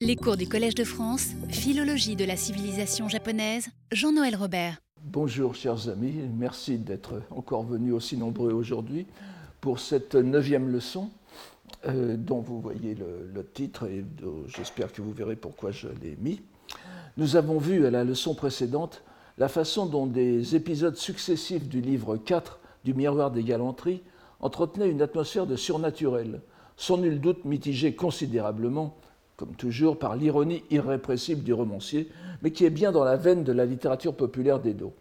Les cours du Collège de France, Philologie de la civilisation japonaise, Jean-Noël Robert. Bonjour chers amis, merci d'être encore venus aussi nombreux aujourd'hui pour cette neuvième leçon euh, dont vous voyez le, titre et j'espère que vous verrez pourquoi je l'ai mis. Nous avons vu à la leçon précédente la façon dont des épisodes successifs du livre 4 du Miroir des Galanteries entretenaient une atmosphère de surnaturel, sans nul doute mitigée considérablement comme toujours, par l'ironie irrépressible du romancier, mais qui est bien dans la veine de la littérature populaire d'Edo.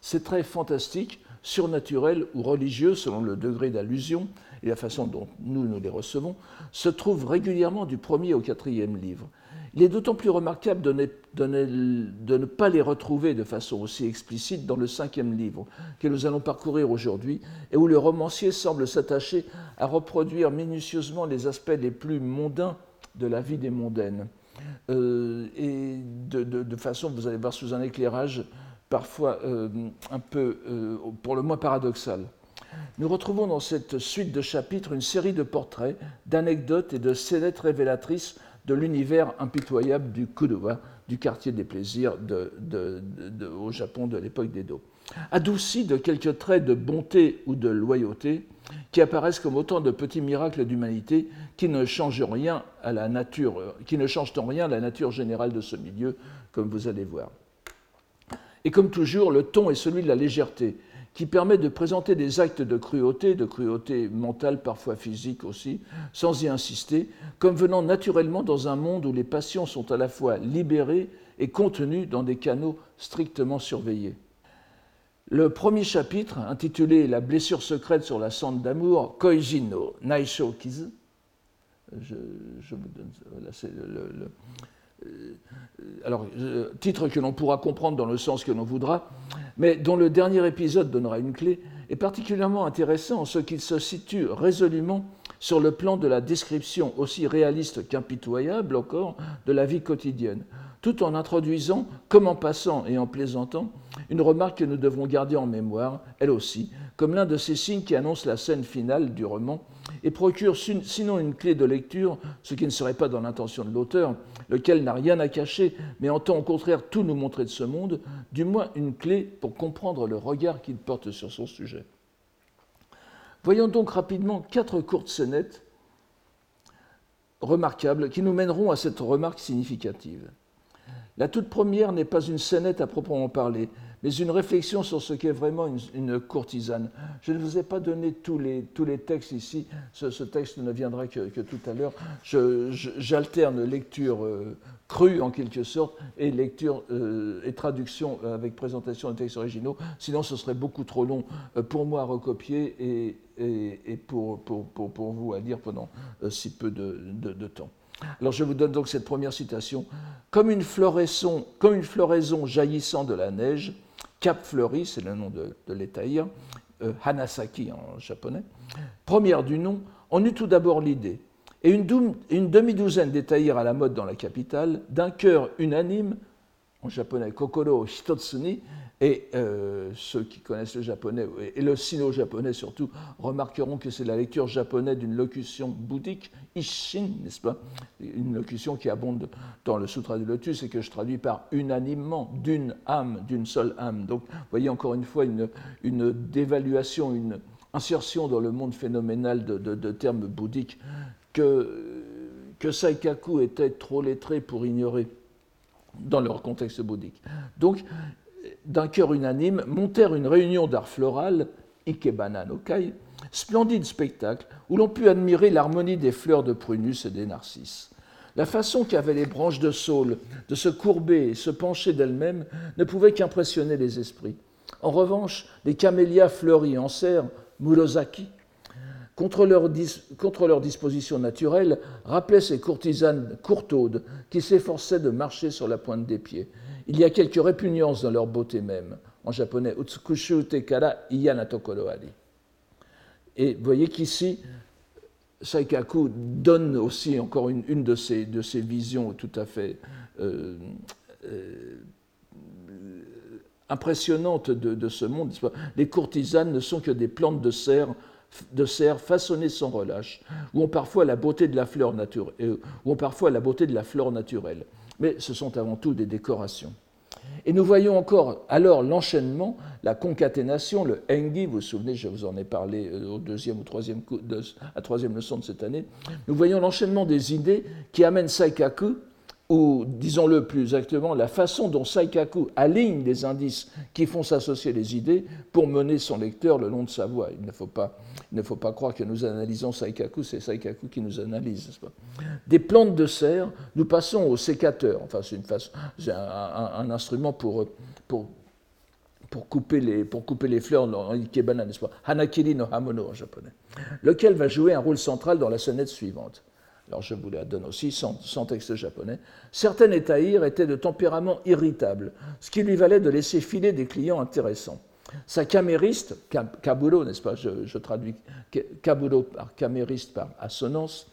Ces traits fantastiques, surnaturels ou religieux, selon le degré d'allusion et la façon dont nous nous les recevons, se trouvent régulièrement du premier au quatrième livre. Il est d'autant plus remarquable de ne, de ne, pas les retrouver de façon aussi explicite dans le cinquième livre, que nous allons parcourir aujourd'hui, et où le romancier semble s'attacher à reproduire minutieusement les aspects les plus mondains de la vie des mondaines. Euh, et de, façon, vous allez voir, sous un éclairage parfois euh, un peu, euh, pour le moins paradoxal. Nous retrouvons dans cette suite de chapitres une série de portraits, d'anecdotes et de scénettes révélatrices de l'univers impitoyable du Kudowa, du quartier des plaisirs au Japon de l'époque d'Edo. Adouci de quelques traits de bonté ou de loyauté, qui apparaissent comme autant de petits miracles d'humanité qui ne changent rien à la nature, qui ne changent en rien la nature générale de ce milieu, comme vous allez voir. Et comme toujours, le ton est celui de la légèreté, qui permet de présenter des actes de cruauté, de cruauté mentale, parfois physique aussi, sans y insister, comme venant naturellement dans un monde où les passions sont à la fois libérées et contenues dans des canaux strictement surveillés. Le premier chapitre, intitulé La blessure secrète sur la cendre d'amour, Koijin no Naisho Kizu, titre que l'on pourra comprendre dans le sens que l'on voudra, mais dont le dernier épisode donnera une clé, est particulièrement intéressant en ce qu'il se situe résolument sur le plan de la description aussi réaliste qu'impitoyable encore de la vie quotidienne, tout en introduisant, comme en passant et en plaisantant, une remarque que nous devrons garder en mémoire, elle aussi, comme l'un de ces signes qui annoncent la scène finale du roman et procure sinon une clé de lecture, ce qui ne serait pas dans l'intention de l'auteur, lequel n'a rien à cacher, mais entend au contraire tout nous montrer de ce monde, du moins une clé pour comprendre le regard qu'il porte sur son sujet. Voyons donc rapidement quatre courtes scénettes remarquables qui nous mèneront à cette remarque significative. La toute première n'est pas une scénette à proprement parler, mais une réflexion sur ce qu'est vraiment une, courtisane. Je ne vous ai pas donné tous les, tous les textes ici, ce, texte ne viendra que, tout à l'heure. J'alterne lecture euh, crue en quelque sorte et lecture euh, et traduction avec présentation des textes originaux, sinon ce serait beaucoup trop long euh, pour moi à recopier et, et, pour, pour, pour, pour, vous à lire pendant si peu de, de temps. Alors je vous donne donc cette première citation. Comme une floraison, jaillissant de la neige, Cap Fleuri, c'est le nom de, de euh, Hanasaki en japonais, première du nom, on eut tout d'abord l'idée, et une, une demi-douzaine d'étaïrs à la mode dans la capitale, d'un cœur unanime, en japonais Kokoro Hitotsuni, et euh, ceux qui connaissent le japonais, et le sino-japonais surtout, remarqueront que c'est la lecture japonaise d'une locution bouddhique, Ishin, n'est-ce pas? Une locution qui abonde dans le Sutra du Lotus et que je traduis par unanimement, d'une âme, d'une seule âme. Donc, vous voyez encore une fois une, une dévaluation, une insertion dans le monde phénoménal de, de termes bouddhiques que, que Saikaku était trop lettré pour ignorer dans leur contexte bouddhique. Donc, d'un cœur unanime, montèrent une réunion d'art floral, Ikebana no Kai, splendide spectacle où l'on put admirer l'harmonie des fleurs de prunus et des narcisses. La façon qu'avaient les branches de saule de se courber et se pencher d'elles-mêmes ne pouvait qu'impressionner les esprits. En revanche, les camélias fleuris en serre, Murozaki, contre leur, contre leur, disposition naturelle, rappelaient ces courtisanes courtaudes qui s'efforçaient de marcher sur la pointe des pieds. Il y a quelques répugnances dans leur beauté même. En japonais, Utsukushu tekara iyanatokoro ari. Et vous voyez qu'ici, Saikaku donne aussi encore une, de, ses, visions tout à fait euh, euh, impressionnantes de, ce monde. Les courtisanes ne sont que des plantes de serre façonnés sans relâche, ou ont parfois la beauté de la fleur euh, ont parfois la beauté de la flore naturelle. Mais ce sont avant tout des décorations. Et nous voyons encore alors l'enchaînement, la concaténation, le engi, vous vous souvenez, je vous en ai parlé euh, au deuxième ou troisième, à troisième leçon de cette année, nous voyons l'enchaînement des idées qui amènent Saikaku ou disons-le plus exactement, la façon dont Saikaku aligne des indices qui font s'associer les idées pour mener son lecteur le long de sa voie. Il ne faut pas, ne faut pas croire que nous analysons Saikaku, c'est Saikaku qui nous analyse. Des plantes de serre, nous passons au sécateur. Enfin, c'est, façon, c'est un, instrument pour, pour, pour, couper les, pour couper les fleurs en ikebana, n'est-ce pas? Hanakiri no hamono en japonais. Lequel va jouer un rôle central dans la sonnette suivante? Alors je vous la donne aussi sans, texte japonais, certaines étaïrs étaient de tempérament irritable, ce qui lui valait de laisser filer des clients intéressants. Sa camériste, Kaburo, n'est-ce pas, je, traduis Kaburo par camériste par assonance,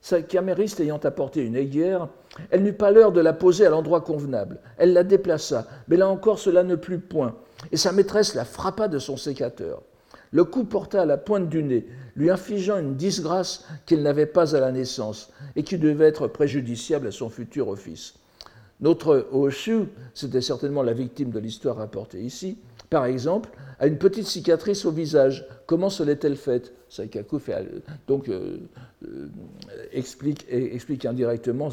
sa camériste ayant apporté une aiguière, elle n'eut pas l'heure de la poser à l'endroit convenable. Elle la déplaça, mais là encore cela ne plut point, et sa maîtresse la frappa de son sécateur. Le coup porta à la pointe du nez, lui infligeant une disgrâce qu'il n'avait pas à la naissance et qui devait être préjudiciable à son futur office. Notre Oshu, c'était certainement la victime de l'histoire rapportée ici, par exemple, a une petite cicatrice au visage. Comment se l'est-elle faite? Saikaku fait, donc euh, euh, explique, indirectement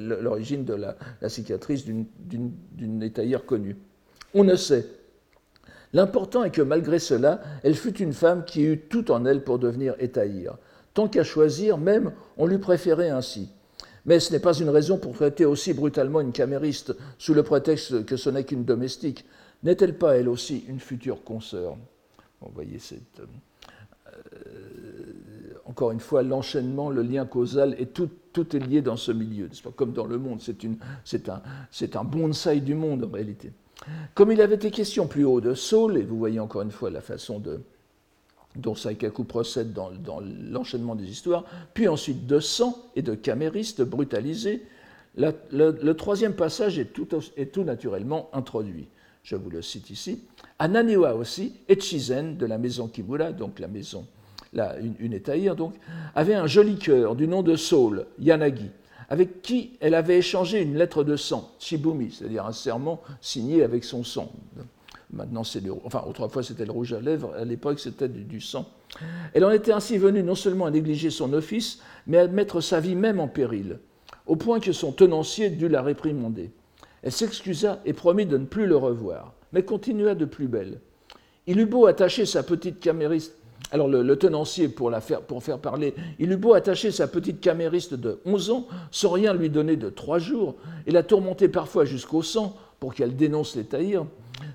l'origine de la, la cicatrice d'une étaillère connue. On ne sait. L'important est que malgré cela, elle fut une femme qui eut tout en elle pour devenir étaïr. Tant qu'à choisir, même, on lui préférait ainsi. Mais ce n'est pas une raison pour traiter aussi brutalement une camériste sous le prétexte que ce n'est qu'une domestique. N'est-elle pas, elle aussi, une future consoeur? Vous voyez, c'est. Euh, encore une fois, l'enchaînement, le lien causal, et tout, est lié dans ce milieu, pas? Comme dans le monde, c'est un, un bonsaï du monde en réalité. Comme il avait été question plus haut de Saul, et vous voyez encore une fois la façon dont Saikaku procède dans, l'enchaînement des histoires, puis ensuite de sang et de caméristes brutalisés, le, troisième passage est tout, naturellement introduit. Je vous le cite ici. À aussi, Echizen de la maison Kimura, donc la maison, une, une donc, avait un joli cœur du nom de Saul, Yanagi avec qui elle avait échangé une lettre de sang, Shibumi, c'est-à-dire un serment signé avec son sang. Maintenant, c'est le, autrefois c'était le rouge à lèvres, à l'époque c'était du, sang. Elle en était ainsi venue non seulement à négliger son office, mais à mettre sa vie même en péril, au point que son tenancier dut la réprimander. Elle s'excusa et promit de ne plus le revoir, mais continua de plus belle. Il eut beau attacher sa petite camériste alors le, tenancier, pour, la faire, parler, il eut beau attacher sa petite camériste de 11 ans, sans rien lui donner de trois jours, et la tourmenter parfois jusqu'au sang pour qu'elle dénonce les taïrs,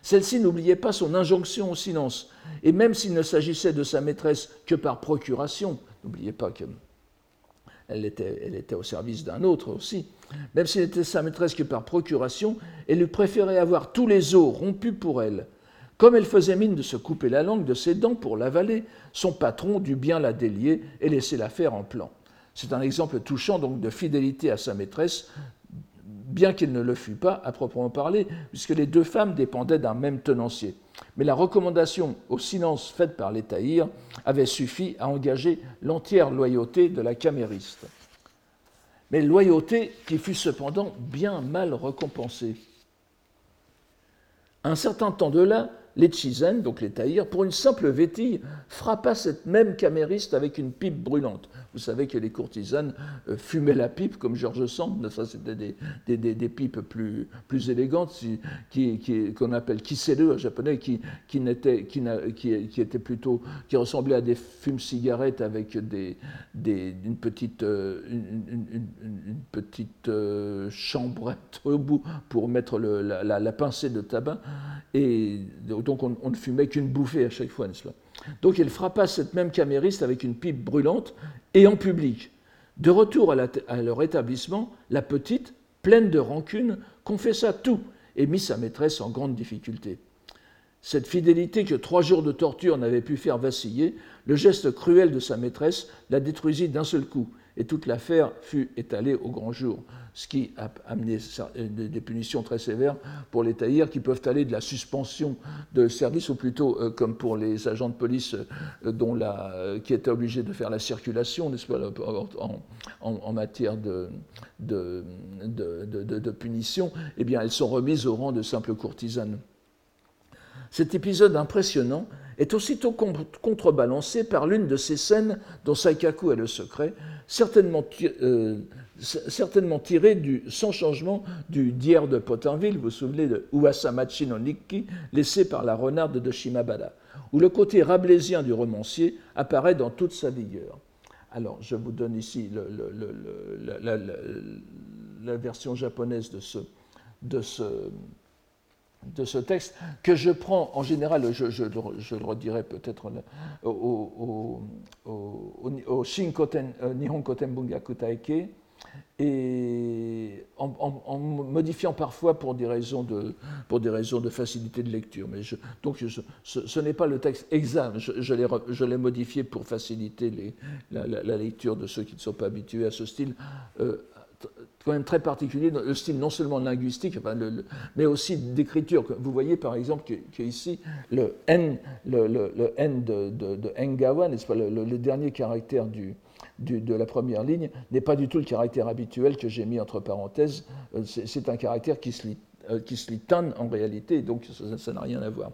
celle-ci n'oubliait pas son injonction au silence, et même s'il ne s'agissait de sa maîtresse que par procuration, n'oubliez pas qu'elle était, elle était au service d'un autre aussi, même s'il était sa maîtresse que par procuration, elle lui préférait avoir tous les os rompus pour elle, comme elle faisait mine de se couper la langue de ses dents pour l'avaler, son patron dut bien la délier et laisser la faire en plan. C'est un exemple touchant donc de fidélité à sa maîtresse, bien qu'il ne le fût pas à proprement parler, puisque les deux femmes dépendaient d'un même tenancier. Mais la recommandation au silence faite par les taïrs avait suffi à engager l'entière loyauté de la camériste. Mais loyauté qui fut cependant bien mal récompensée. Un certain temps de là, les Chizen, donc les taïrs, pour une simple vétille, frappa cette même camériste avec une pipe brûlante. Vous savez que les courtisanes euh, fumaient la pipe, comme Georges Sand, c'était des, des, pipes plus, plus élégantes, qui, qu'on appelle kisele en japonais, qui, qui, qui, qui, étaient plutôt, qui ressemblaient à des fumes-cigarettes avec des, une petite, euh, une, petite euh, chambrette au bout pour mettre la, pincée de tabac. Et on, on ne fumait qu'une bouffée à chaque fois, donc il frappa cette même camériste avec une pipe brûlante et en public. De retour à, leur établissement, la petite, pleine de rancune, confessa tout et mit sa maîtresse en grande difficulté. Cette fidélité que trois jours de torture n'avaient pu faire vaciller, le geste cruel de sa maîtresse la détruisit d'un seul coup, et toute l'affaire fut étalée au grand jour, ce qui a amené des punitions très sévères pour les tailleurs qui peuvent aller de la suspension de service, ou plutôt euh, comme pour les agents de police euh, dont la, euh, qui étaient obligés de faire la circulation, n'est-ce pas, en, matière de, de, de, punition, eh bien, elles sont remises au rang de simples courtisanes. Cet épisode impressionnant est aussitôt contrebalancé par l'une de ces scènes dont Saikaku est le secret, certainement, euh, certainement tirée du, sans changement du dière de Potterville, vous vous souvenez de Uasamachi no Nikki, laissé par la renarde de Shimabara, où le côté rabelaisien du romancier apparaît dans toute sa vigueur. Alors, je vous donne ici la, version japonaise de ce, de ce, de ce texte, que je prends en général, je, le redirai peut-être au, au, Shinkoten, euh, Nihon Koten Bungaku Taike, et en, modifiant parfois pour des raisons de, pour des raisons de facilité de lecture. Mais donc ce, n'est pas le texte exact, je, l'ai modifié pour faciliter la, lecture de ceux qui ne sont pas habitués à ce style. Euh, quand même très particulier, le style non seulement linguistique, mais aussi d'écriture. Vous voyez par exemple qu'ici, le N, le, N de, de, n'est-ce pas, le, dernier caractère de la première ligne, n'est pas du tout le caractère habituel que j'ai mis entre parenthèses. Euh, c'est un caractère qui se lit, euh, qui se lit en réalité, donc ça n'a rien à voir.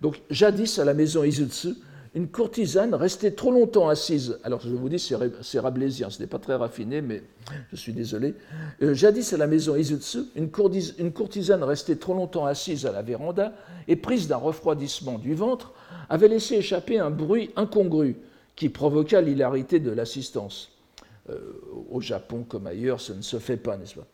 Donc, jadis à la maison Izutsu, une courtisane restée trop longtemps assise. Alors je vous dis, c'est rabelaisien, ce n'est pas très raffiné, mais je suis désolé. Euh, jadis à la maison Izutsu, une, une courtisane restée trop longtemps assise à la véranda et prise d'un refroidissement du ventre, avait laissé échapper un bruit incongru qui provoqua l'hilarité de l'assistance. Euh, au Japon comme ailleurs, ça ne se fait pas, n'est-ce pas?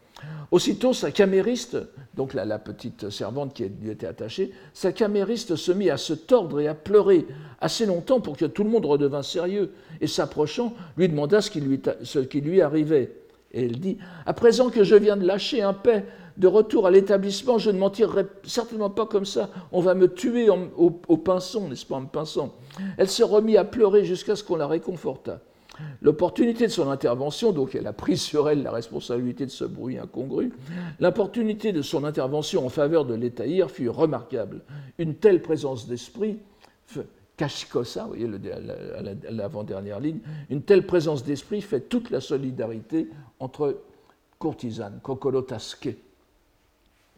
Aussitôt, sa camériste, donc la, petite servante qui lui était attachée, sa camériste se mit à se tordre et à pleurer assez longtemps pour que tout le monde redevint sérieux, et s'approchant, lui demanda ce qui lui, arrivait. Et elle dit À présent que je viens de lâcher un paix de retour à l'établissement, je ne m'en tirerai certainement pas comme ça. On va me tuer au, au n'est-ce pas, en me pinçant. Elle se remit à pleurer jusqu'à ce qu'on la réconfortât. L'opportunité de son intervention, donc elle a pris sur elle la responsabilité de ce bruit incongru, l'opportunité de son intervention en faveur de l'Étaïr fut remarquable. Une telle présence d'esprit, Kashikosa, vous voyez l'avant-dernière ligne, une telle présence d'esprit fait toute la solidarité entre courtisanes, Kokoro Tasuke.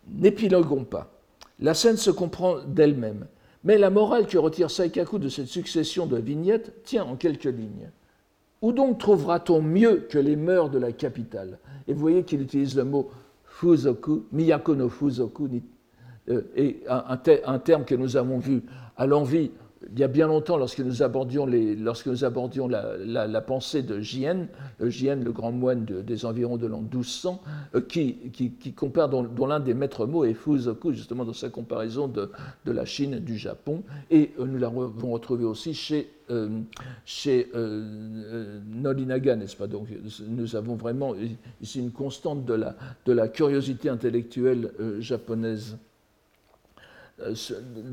N'épiloguons pas. La scène se comprend d'elle-même, mais la morale que retire Saikaku de cette succession de vignettes tient en quelques lignes. Où donc trouvera-t-on mieux que les mœurs de la capitale? Et vous voyez qu'il utilise le mot fuzoku, miyako no fuzoku, euh, et un, terme que nous avons vu à l'envie il y a bien longtemps, lorsque nous abordions, la, pensée de Jien, Jien, le grand moine des environs de l'an 1200, euh, qui, compare, dont, l'un des maîtres mots est Fuzoku, justement dans sa comparaison de, la Chine, du Japon, et euh, nous l'avons retrouvé aussi chez, euh, chez n'est-ce pas? Donc nous avons vraiment ici une constante de la curiosité intellectuelle japonaise. Euh,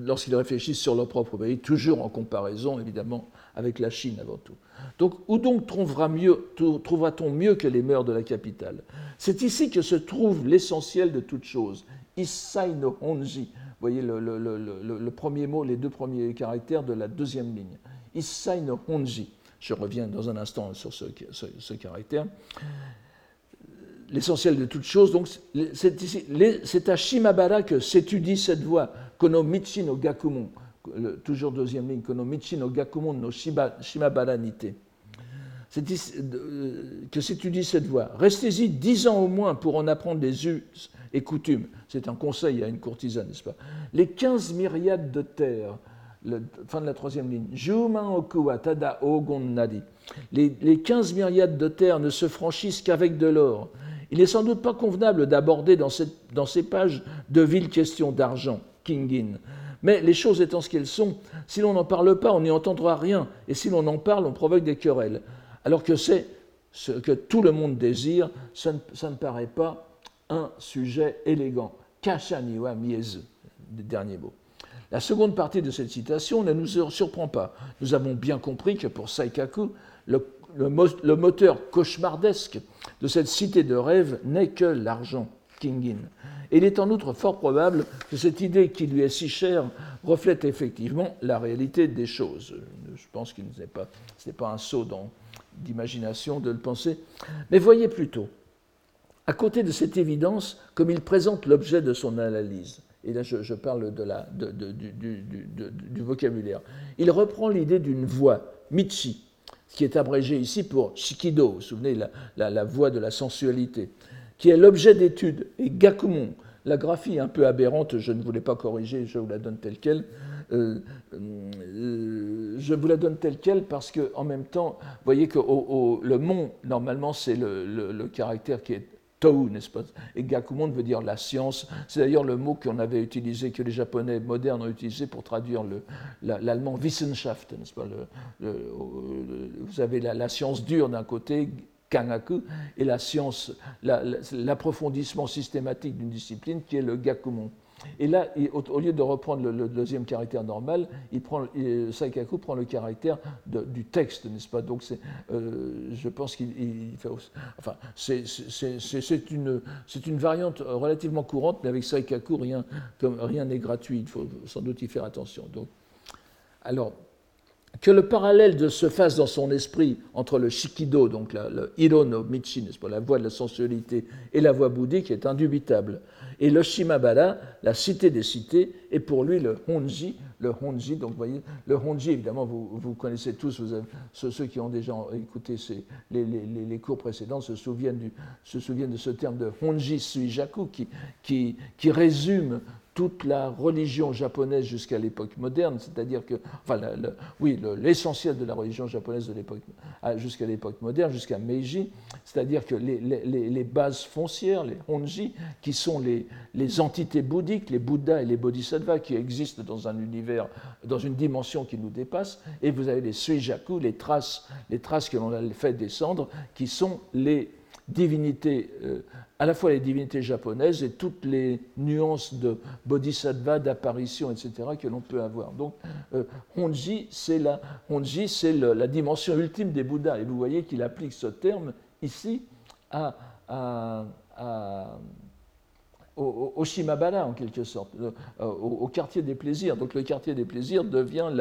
lorsqu'ils réfléchissent sur leur propre pays, toujours en comparaison évidemment avec la Chine avant tout. Donc où donc trouvera-t-on mieux que les mœurs de la capitale? C'est ici que se trouve l'essentiel de toute chose. Issai no Honji. Vous voyez le, premier mot, les deux premiers caractères de la deuxième ligne. Issai no Honji. Je reviens dans un instant sur ce, ce caractère l'essentiel de toute chose. Donc, c'est à Shimabara que s'étudie cette voie, Kono Michi no Gakumon, toujours deuxième ligne, Kono Michi no Gakumon no Shimabara Nite. Euh, que s'étudie cette voie. Restez-y dix ans au moins pour en apprendre les us et coutumes. C'est un conseil à une courtisane, n'est-ce pas? Les quinze myriades de terres, fin de la troisième ligne, Juman okuwa tada ogon nadi. Les, 15 myriades de terres ne se franchissent qu'avec de l'or. Il n'est sans doute pas convenable d'aborder dans, ces pages de viles questions d'argent, Kingin. Mais les choses étant ce qu'elles sont, si l'on n'en parle pas, on n'y entendra rien, et si l'on en parle, on provoque des querelles. Alors que c'est ce que tout le monde désire, ça ne, paraît pas un sujet élégant. Kashaniwa miezu, dernier mot. La seconde partie de cette citation ne nous surprend pas. Nous avons bien compris que pour Saikaku, le, moteur cauchemardesque de cette cité de rêve n'est que l'argent, Kingin. Il est en outre fort probable que cette idée qui lui est si chère reflète effectivement la réalité des choses. Je pense qu'il n'est pas, ce n'est pas un saut d'imagination de le penser. Mais voyez plutôt, à côté de cette évidence, comme il présente l'objet de son analyse, et là je, parle de la, du, vocabulaire, il reprend l'idée d'une voix, Michi, qui est abrégée ici pour Shikido, vous vous souvenez, la, la voix de la sensualité, qui est l'objet d'étude, et Gakumon, la graphie un peu aberrante, je ne voulais pas corriger, je vous la donne telle qu'elle. Euh, euh, je vous la donne telle qu'elle parce que en même temps, vous voyez que le mont, normalement, c'est le, caractère qui est Tou, n'est-ce pas? Et Gakumon veut dire la science. C'est d'ailleurs le mot qu'on avait utilisé, que les Japonais modernes ont utilisé pour traduire l'allemand Wissenschaft, n'est-ce pas? Vous avez la, science dure d'un côté, Kangaku, et la science, l'approfondissement systématique d'une discipline qui est le Gakumon. Et là, au, lieu de reprendre le, deuxième caractère normal, il prend, Saikaku prend le caractère du texte, n'est-ce pas? Donc, euh, je pense qu'il fait. Enfin, c'est une, une, variante relativement courante, mais avec Saikaku, rien n'est gratuit. Il faut sans doute y faire attention. Donc, alors, que le parallèle se fasse dans son esprit entre le Shikido, donc le Hiro no Michi, pas, la voie de la sensualité, et la voie bouddhique est indubitable. Et le Shimabara, la cité des cités, est pour lui le Honji. Le Honji, donc voyez, le Honji, évidemment, vous, vous connaissez tous, ceux, qui ont déjà écouté les, cours précédents se souviennent, du, se souviennent de ce terme de Honji Suijaku qui, qui, qui résume toute la religion japonaise jusqu'à l'époque moderne, c'est-à-dire que, enfin, oui, l'essentiel de la religion japonaise de l'époque jusqu'à l'époque moderne, jusqu'à Meiji, c'est-à-dire que les, les, bases foncières, les honji, qui sont les, les entités bouddhiques, les Bouddhas et les Bodhisattvas qui existent dans un univers, dans une dimension qui nous dépasse, et vous avez les suijaku, les traces, les traces que l'on a fait descendre, qui sont les divinités euh, à la fois les divinités japonaises et toutes les nuances de bodhisattva, d'apparition, etc., que l'on peut avoir. Donc, euh, Honji, c'est la, la, la, dimension ultime des Bouddhas. Et vous voyez qu'il applique ce terme ici à, au, Shimabara, en quelque sorte, euh, au, quartier des plaisirs. Donc le quartier des plaisirs devient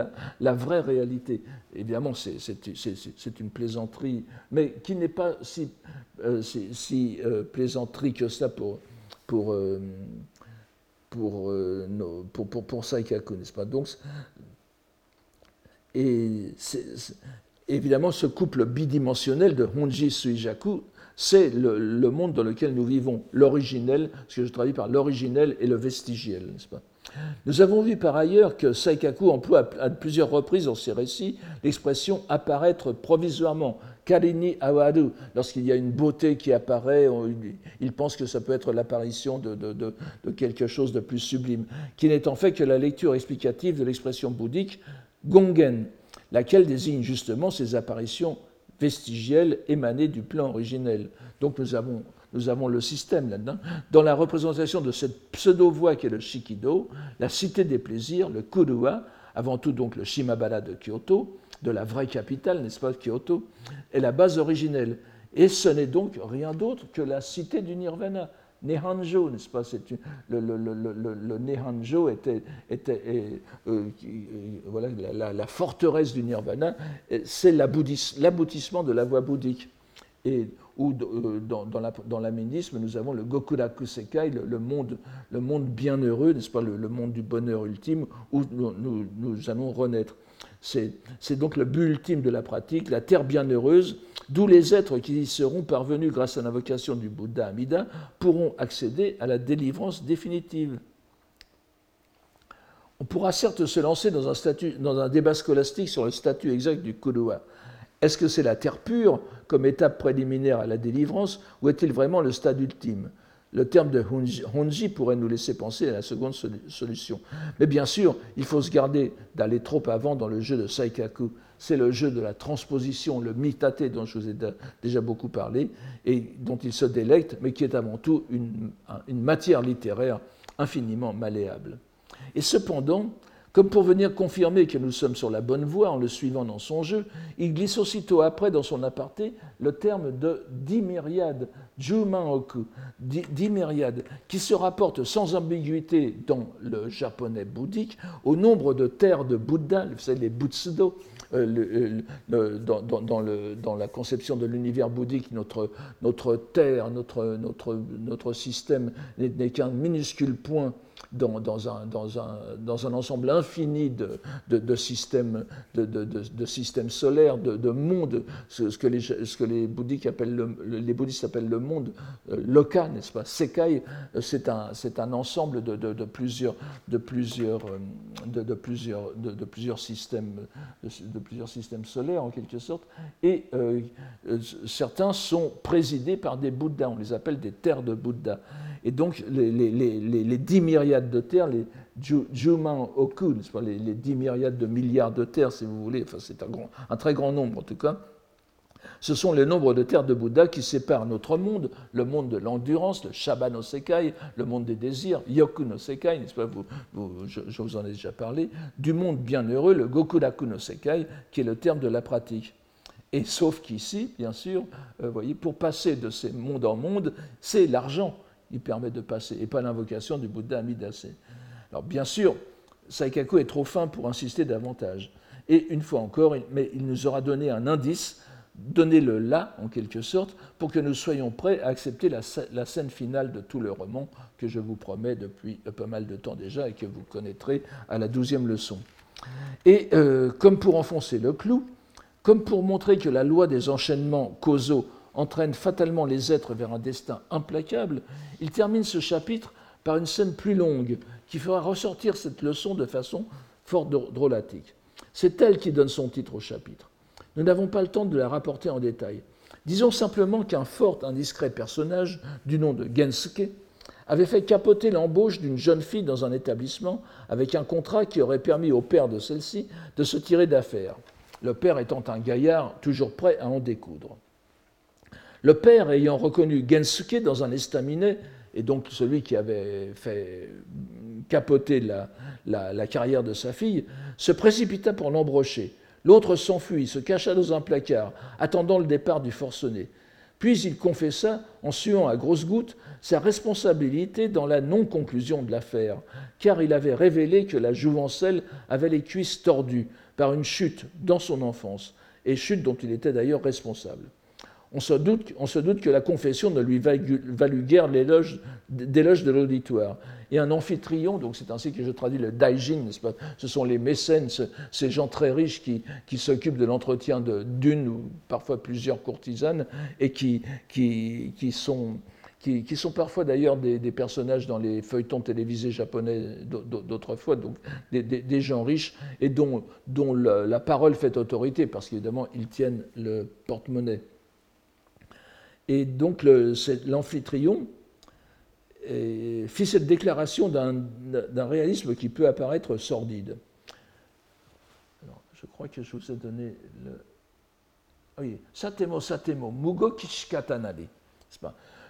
la, vraie réalité. Évidemment, c'est une plaisanterie, mais qui n'est pas si, euh, si, euh, plaisanterie que ça pour, pour, pour, pour, pour, pour Saikaku, n'est-ce pas Donc, et évidemment, ce couple bidimensionnel de Honji Suijaku c'est le, monde dans lequel nous vivons, l'originel, ce que je traduis par l'originel et le vestigiel, n'est-ce pas? Nous avons vu par ailleurs que Saikaku emploie à plusieurs reprises dans ses récits l'expression apparaître provisoirement, karini awadu, lorsqu'il y a une beauté qui apparaît, il pense que ça peut être l'apparition de, de, quelque chose de plus sublime, qui n'est en fait que la lecture explicative de l'expression bouddhique gongen, laquelle désigne justement ces apparitions vestigielle émanée du plan originel. Donc nous avons, nous avons le système là-dedans. Dans la représentation de cette pseudo-voie qui est le Shikido, la cité des plaisirs, le Kurua, avant tout donc le Shimabara de Kyoto, de la vraie capitale, n'est-ce pas, Kyoto, est la base originelle. Et ce n'est donc rien d'autre que la cité du Nirvana. Nehanjo, n'est-ce pas? Le, le, le, Nehanjo était, euh, euh, voilà, la, forteresse du Nirvana, c'est l'aboutissement de la voie bouddhique. Et où euh, dans, dans l'aménisme, nous avons le Gokuraku Sekai, le, monde, le monde bienheureux, n'est-ce pas, le, monde du bonheur ultime, où nous allons renaître. C'est donc le but ultime de la pratique, la terre bienheureuse, d'où les êtres qui y seront parvenus grâce à l'invocation du Bouddha Amida pourront accéder à la délivrance définitive. On pourra certes se lancer dans un, débat scolastique sur le statut exact du Kurua. Est-ce que c'est la terre pure comme étape préliminaire à la délivrance ou est-il vraiment le stade ultime? Le terme de honji, pourrait nous laisser penser à la seconde solution. Mais bien sûr, il faut se garder d'aller trop avant dans le jeu de Saikaku. C'est le jeu de la transposition, le mitate dont je vous ai déjà beaucoup parlé et dont il se délecte, mais qui est avant tout une, une matière littéraire infiniment malléable. Et cependant, Comme pour venir confirmer que nous sommes sur la bonne voie en le suivant dans son jeu, il glisse aussitôt après dans son aparté le terme de dimyriade, Jumanhoku, dimyriade, qui se rapporte sans ambiguïté dans le japonais bouddhique au nombre de terres de Bouddha, vous savez, les Butsudo, euh, dans, dans, le, dans, la conception de l'univers bouddhique, notre, terre, notre système n'est qu'un minuscule point dans, un, dans, un, dans, un, ensemble infini de, de, systèmes, de, systèmes solaires, de, mondes, ce, que les, ce que les, bouddhiques appellent le, les bouddhistes appellent le monde euh, loka, n'est-ce pas? Sekai, euh, c'est un, un ensemble de, plusieurs, de, plusieurs, euh, de, plusieurs, de, plusieurs systèmes, de, plusieurs systèmes solaires en quelque sorte, et certains sont présidés par des bouddhas, on les appelle des terres de Bouddha. Et donc les, les, les, les 10 myriades de terres, les Juman les, les 10 myriades de milliards de terres, si vous voulez, enfin c'est un, très grand nombre en tout cas, ce sont les nombres de terres de Bouddha qui séparent notre monde, le monde de l'endurance, le Shabba no le monde des désirs, Yoku no Sekai, pas, vous, je, vous en ai déjà parlé, du monde bienheureux, le Gokuraku no Sekai, qui est le terme de la pratique. Et sauf qu'ici, bien sûr, euh, voyez, pour passer de ces mondes en monde, c'est l'argent il permet de passer, et pas l'invocation du Bouddha Amidase. Alors bien sûr, Saikaku est trop fin pour insister davantage. Et une fois encore, mais il nous aura donné un indice, donné le là en quelque sorte, pour que nous soyons prêts à accepter la, scène finale de tout le roman que je vous promets depuis pas mal de temps déjà et que vous connaîtrez à la douzième leçon. Et euh, comme pour enfoncer le clou, comme pour montrer que la loi des enchaînements causaux entraîne fatalement les êtres vers un destin implacable, il termine ce chapitre par une scène plus longue qui fera ressortir cette leçon de façon fort drôlatique. C'est elle qui donne son titre au chapitre. Nous n'avons pas le temps de la rapporter en détail. Disons simplement qu'un fort, indiscret personnage du nom de Gensuke avait fait capoter l'embauche d'une jeune fille dans un établissement avec un contrat qui aurait permis au père de celle-ci de se tirer d'affaire, le père étant un gaillard toujours prêt à en découdre. Le père, ayant reconnu Gensuke dans un estaminet, et donc celui qui avait fait capoter la, carrière de sa fille, se précipita pour l'embrocher. L'autre s'enfuit, se cacha dans un placard, attendant le départ du forcené. Puis il confessa, en suant à grosses gouttes, sa responsabilité dans la non-conclusion de l'affaire, car il avait révélé que la jouvencelle avait les cuisses tordues par une chute dans son enfance, et chute dont il était d'ailleurs responsable on se, doute, que la confession ne lui valut guère d'éloge de l'auditoire. Et un amphitryon, donc c'est ainsi que je traduis le daijin, ce sont les mécènes, ces gens très riches qui, s'occupent de l'entretien d'une ou parfois plusieurs courtisanes et qui, sont, parfois d'ailleurs des, personnages dans les feuilletons télévisés japonais d'autrefois, donc des, gens riches et dont la parole fait autorité, parce qu'évidemment ils tiennent le porte-monnaie. Et donc l'amphitryon fit cette déclaration d'un réalisme qui peut apparaître sordide. je crois que je vous ai donné le. Ah oui, Satemo Satemo, Mugo Kishikatanari.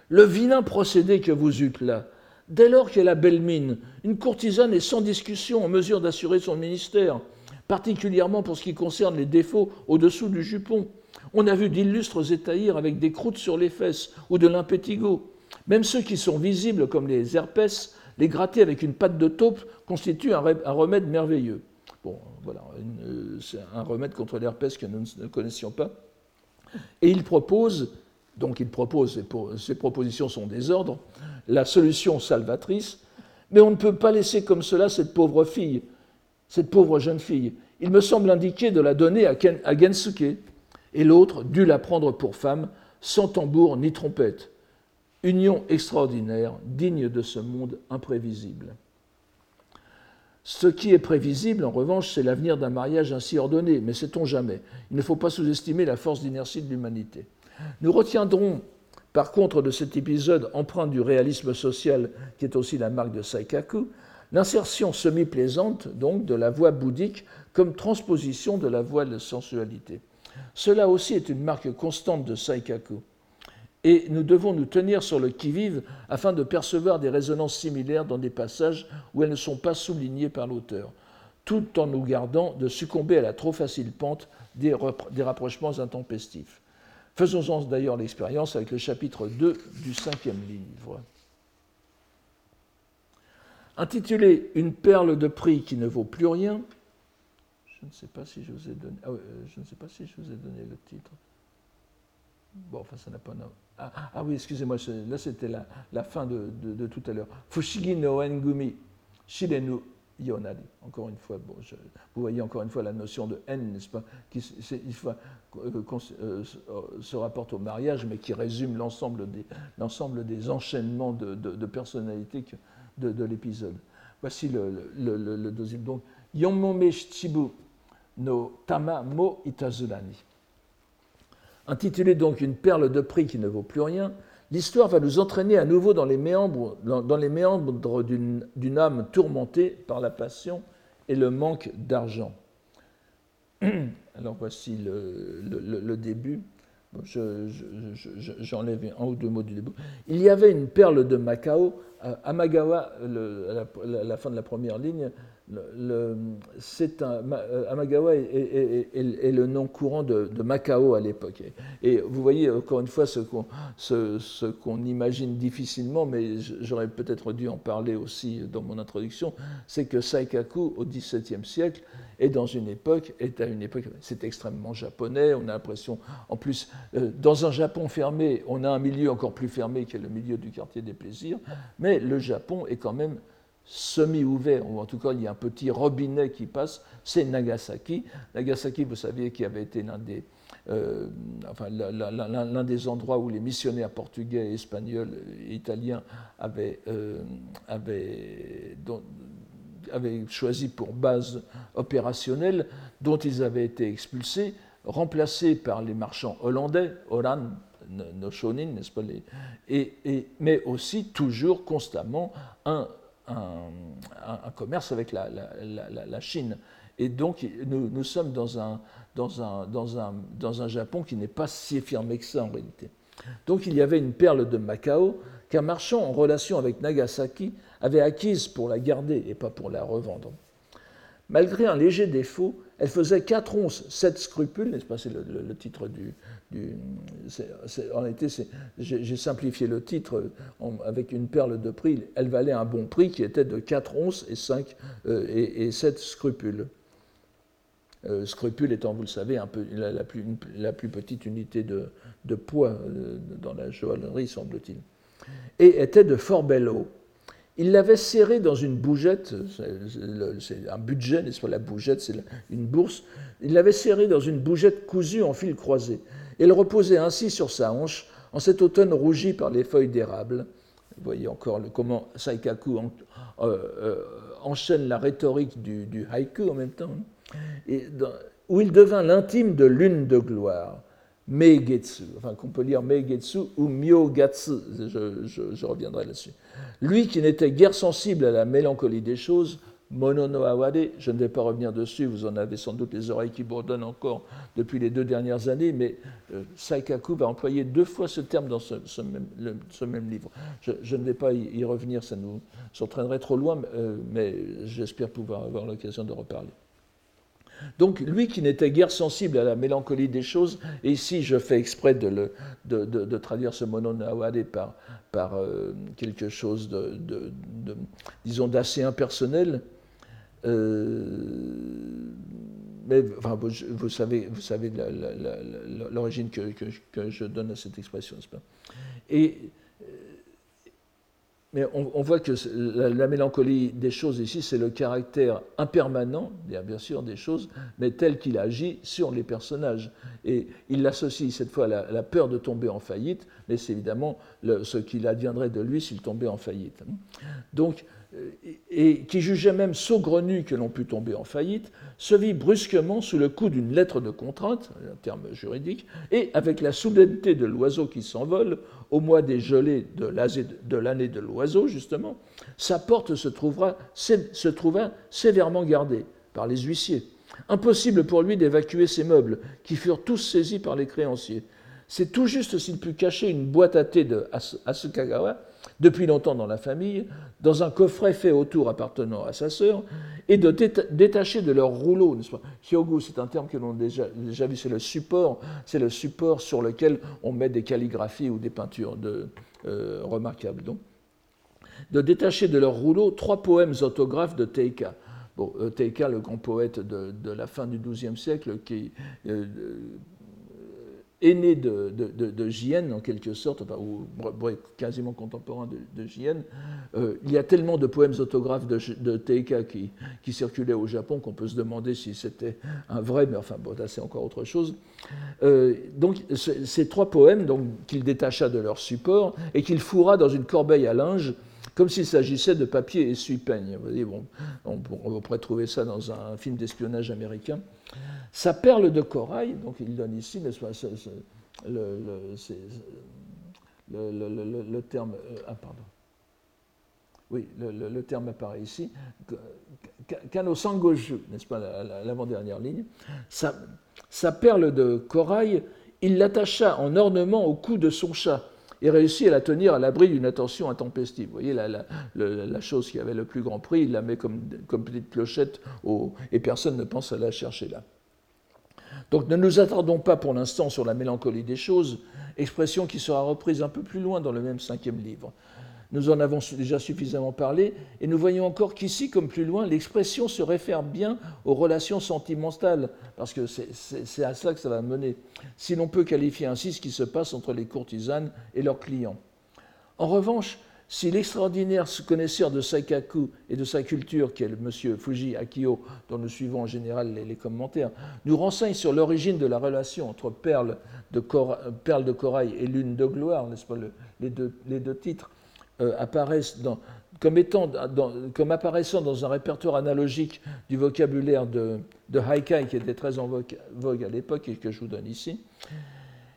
Le vilain procédé que vous eûtes là, dès lors que la belle mine, une courtisane est sans discussion en mesure d'assurer son ministère, particulièrement pour ce qui concerne les défauts au-dessous du jupon, on a vu d'illustres étahirs avec des croûtes sur les fesses ou de l'impétigo. Même ceux qui sont visibles comme les herpès, les gratter avec une pâte de taupe constitue un, remède merveilleux. Bon, voilà, euh, c'est un remède contre l'herpès que nous ne connaissions pas. Et il propose, donc il propose, ses propositions sont des ordres, la solution salvatrice, mais on ne peut pas laisser comme cela cette pauvre fille, cette pauvre jeune fille. Il me semble indiqué de la donner à Gensuke, et l'autre dut la prendre pour femme, sans tambour ni trompette. Union extraordinaire, digne de ce monde imprévisible. Ce qui est prévisible, en revanche, c'est l'avenir d'un mariage ainsi ordonné, mais sait-on jamais Il ne faut pas sous-estimer la force d'inertie de l'humanité. Nous retiendrons, par contre, de cet épisode empreint du réalisme social, qui est aussi la marque de Saikaku, l'insertion semi-plaisante, donc, de la voix bouddhique comme transposition de la voix de sensualité. Cela aussi est une marque constante de Saikaku. Et nous devons nous tenir sur le qui-vive afin de percevoir des résonances similaires dans des passages où elles ne sont pas soulignées par l'auteur. tout en nous gardant de succomber à la trop facile pente des, des rapprochements intempestifs. Faisons-en d'ailleurs l'expérience avec le chapitre 2 du cinquième livre. Intitulé Une perle de prix qui ne vaut plus rien, je ne sais pas si je vous ai donné, ah euh, je ne sais pas si je vous ai donné le titre. Bon, enfin, ça n'a pas. Ah, ah, oui, excusez-moi, là c'était la, fin de, tout à l'heure. Fushigi no Engumi Shirenu Yonari. Encore une fois, bon, vous voyez encore une fois la notion de N, n'est-ce pas, qui faut, euh, euh, se rapporte au mariage, mais qui résume l'ensemble des, enchaînements de, de personnalités de, l'épisode. Voici le, le, deuxième. Donc, Yomome Shichibu no Tama Mo Itazurani. Intitulé donc Une perle de prix qui ne vaut plus rien, l'histoire va nous entraîner à nouveau dans les méandres, d'une âme tourmentée par la passion et le manque d'argent. Alors voici le, début. J'enlève je, un ou deux mots du début. Il y avait une perle de Macao, Amagawa, à la, fin de la première ligne, euh, Amagawa est, le nom courant de, Macao à l'époque. Et vous voyez encore une fois ce qu'on imagine difficilement, mais j'aurais peut-être dû en parler aussi dans mon introduction, c'est que Saikaku au XVIIe siècle est dans une époque, est à une époque, c'est extrêmement japonais. On a l'impression, en plus, euh, dans un Japon fermé, on a un milieu encore plus fermé qui est le milieu du quartier des plaisirs, mais le Japon est quand même semi-ouvert, ou en tout cas il y a un petit robinet qui passe, c'est Nagasaki. Nagasaki, vous saviez, qui avait été l'un des, euh, l'un des endroits où les missionnaires portugais, espagnols italiens avaient, euh, avaient, choisi pour base opérationnelle, dont ils avaient été expulsés, remplacés par les marchands hollandais, Oran, nos shonin, n'est-ce pas, et, mais aussi toujours constamment un un, commerce avec la, Chine. Et donc, nous, sommes dans un, dans, un, dans, dans un Japon qui n'est pas si affirmé que ça en réalité. Donc, il y avait une perle de Macao qu'un marchand en relation avec Nagasaki avait acquise pour la garder et pas pour la revendre. Malgré un léger défaut, elle faisait 4 onces 7 scrupules, n'est-ce pas C'est le, titre du. En réalité, j'ai simplifié le titre avec une perle de prix. Elle valait un bon prix qui était de 4 onces et, 5, euh, et, 7 scrupules. Euh, étant, vous le savez, la, plus, petite unité de, de poids euh, dans la joaillerie, semble-t-il. Et était de fort belle eau. Il l'avait serré dans une bougette, c'est un budget, n'est-ce pas? La bougette, c'est une bourse. Il l'avait serré dans une bougette cousue en fil croisé. Elle reposait ainsi sur sa hanche, en cet automne rougi par les feuilles d'érable. Vous voyez encore comment Saikaku euh, euh, enchaîne la rhétorique du, haïku en même temps, hein. où il devint l'intime de l'une de gloire. Meigetsu, enfin qu'on peut lire Meigetsu ou Myogatsu, je, reviendrai là-dessus. Lui qui n'était guère sensible à la mélancolie des choses, Monono Awade, je ne vais pas revenir dessus, vous en avez sans doute les oreilles qui bourdonnent encore depuis les deux dernières années, mais euh, Saikaku va employer deux fois ce terme dans ce, même, livre. Je, ne vais pas y, revenir, ça nous entraînerait trop loin, euh, mais j'espère pouvoir avoir l'occasion de reparler. Donc lui qui n'était guère sensible à la mélancolie des choses, et ici je fais exprès de, traduire ce mononawade par, par euh, quelque chose de, disons, d'assez impersonnel, mais enfin, vous, savez, vous savez l'origine que, je donne à cette expression, n'est-ce pas? Et mais on, voit que la, mélancolie des choses ici, c'est le caractère impermanent, bien, sûr, des choses, mais tel qu'il agit sur les personnages. Et il l'associe cette fois à la, peur de tomber en faillite, mais c'est évidemment ce qu'il adviendrait de lui s'il tombait en faillite. Donc, euh, et qui jugeait même saugrenu que l'on pût tomber en faillite, se vit brusquement sous le coup d'une lettre de contrainte, un terme juridique, et avec la soudaineté de l'oiseau qui s'envole, au mois des gelées de l'année de l'oiseau, justement, sa porte se, trouva sévèrement gardée par les huissiers. Impossible pour lui d'évacuer ses meubles, qui furent tous saisis par les créanciers. C'est tout juste s'il put cacher une boîte à thé de Asukagawa depuis longtemps dans la famille, dans un coffret fait autour appartenant à sa sœur, et de détacher de leur rouleau, n'est-ce pas? Hyogu, c'est un terme que l'on a déjà, déjà vu, c'est le support, c'est le support sur lequel on met des calligraphies ou des peintures de, euh, remarquables. Donc, de détacher de leur rouleau trois poèmes autographes de Teika. Bon, euh, Teika, le grand poète de, la fin du XIIe siècle, qui euh, aîné de, de, de, en quelque sorte, ou quasiment contemporain de, de euh, il y a tellement de poèmes autographes de, Teika qui, qui, circulaient au Japon qu'on peut se demander si c'était un vrai, mais enfin, bon, c'est encore autre chose. Euh, donc, ces trois poèmes qu'il détacha de leur support et qu'il fourra dans une corbeille à linge, comme s'il s'agissait de papier essuie-peigne. On, pourrait trouver ça dans un film d'espionnage américain. Sa perle de corail, donc il donne ici le, le, terme. Ah, pardon. Oui, le, terme apparaît ici. Kano Sangoju, n'est-ce pas, l'avant-dernière ligne. Sa, perle de corail, il l'attacha en ornement au cou de son chat et réussit à la tenir à l'abri d'une attention intempestive. Vous voyez, la, chose qui avait le plus grand prix, il la met comme, petite clochette et personne ne pense à la chercher là. Donc ne nous attardons pas pour l'instant sur la mélancolie des choses, expression qui sera reprise un peu plus loin dans le même cinquième livre. Nous en avons déjà suffisamment parlé, et nous voyons encore qu'ici, comme plus loin, l'expression se réfère bien aux relations sentimentales, parce que c'est à cela que ça va mener, si l'on peut qualifier ainsi ce qui se passe entre les courtisanes et leurs clients. En revanche, si l'extraordinaire connaisseur de Saikaku et de sa culture, qui est le monsieur Fuji Akio, dont nous suivons en général les, commentaires, nous renseigne sur l'origine de la relation entre perles de, corail et lune de gloire, n'est-ce pas, les, deux, titres euh, apparaissent comme, étant, comme apparaissant dans un répertoire analogique du vocabulaire de, de Haikai, qui était très en vogue à l'époque et que je vous donne ici,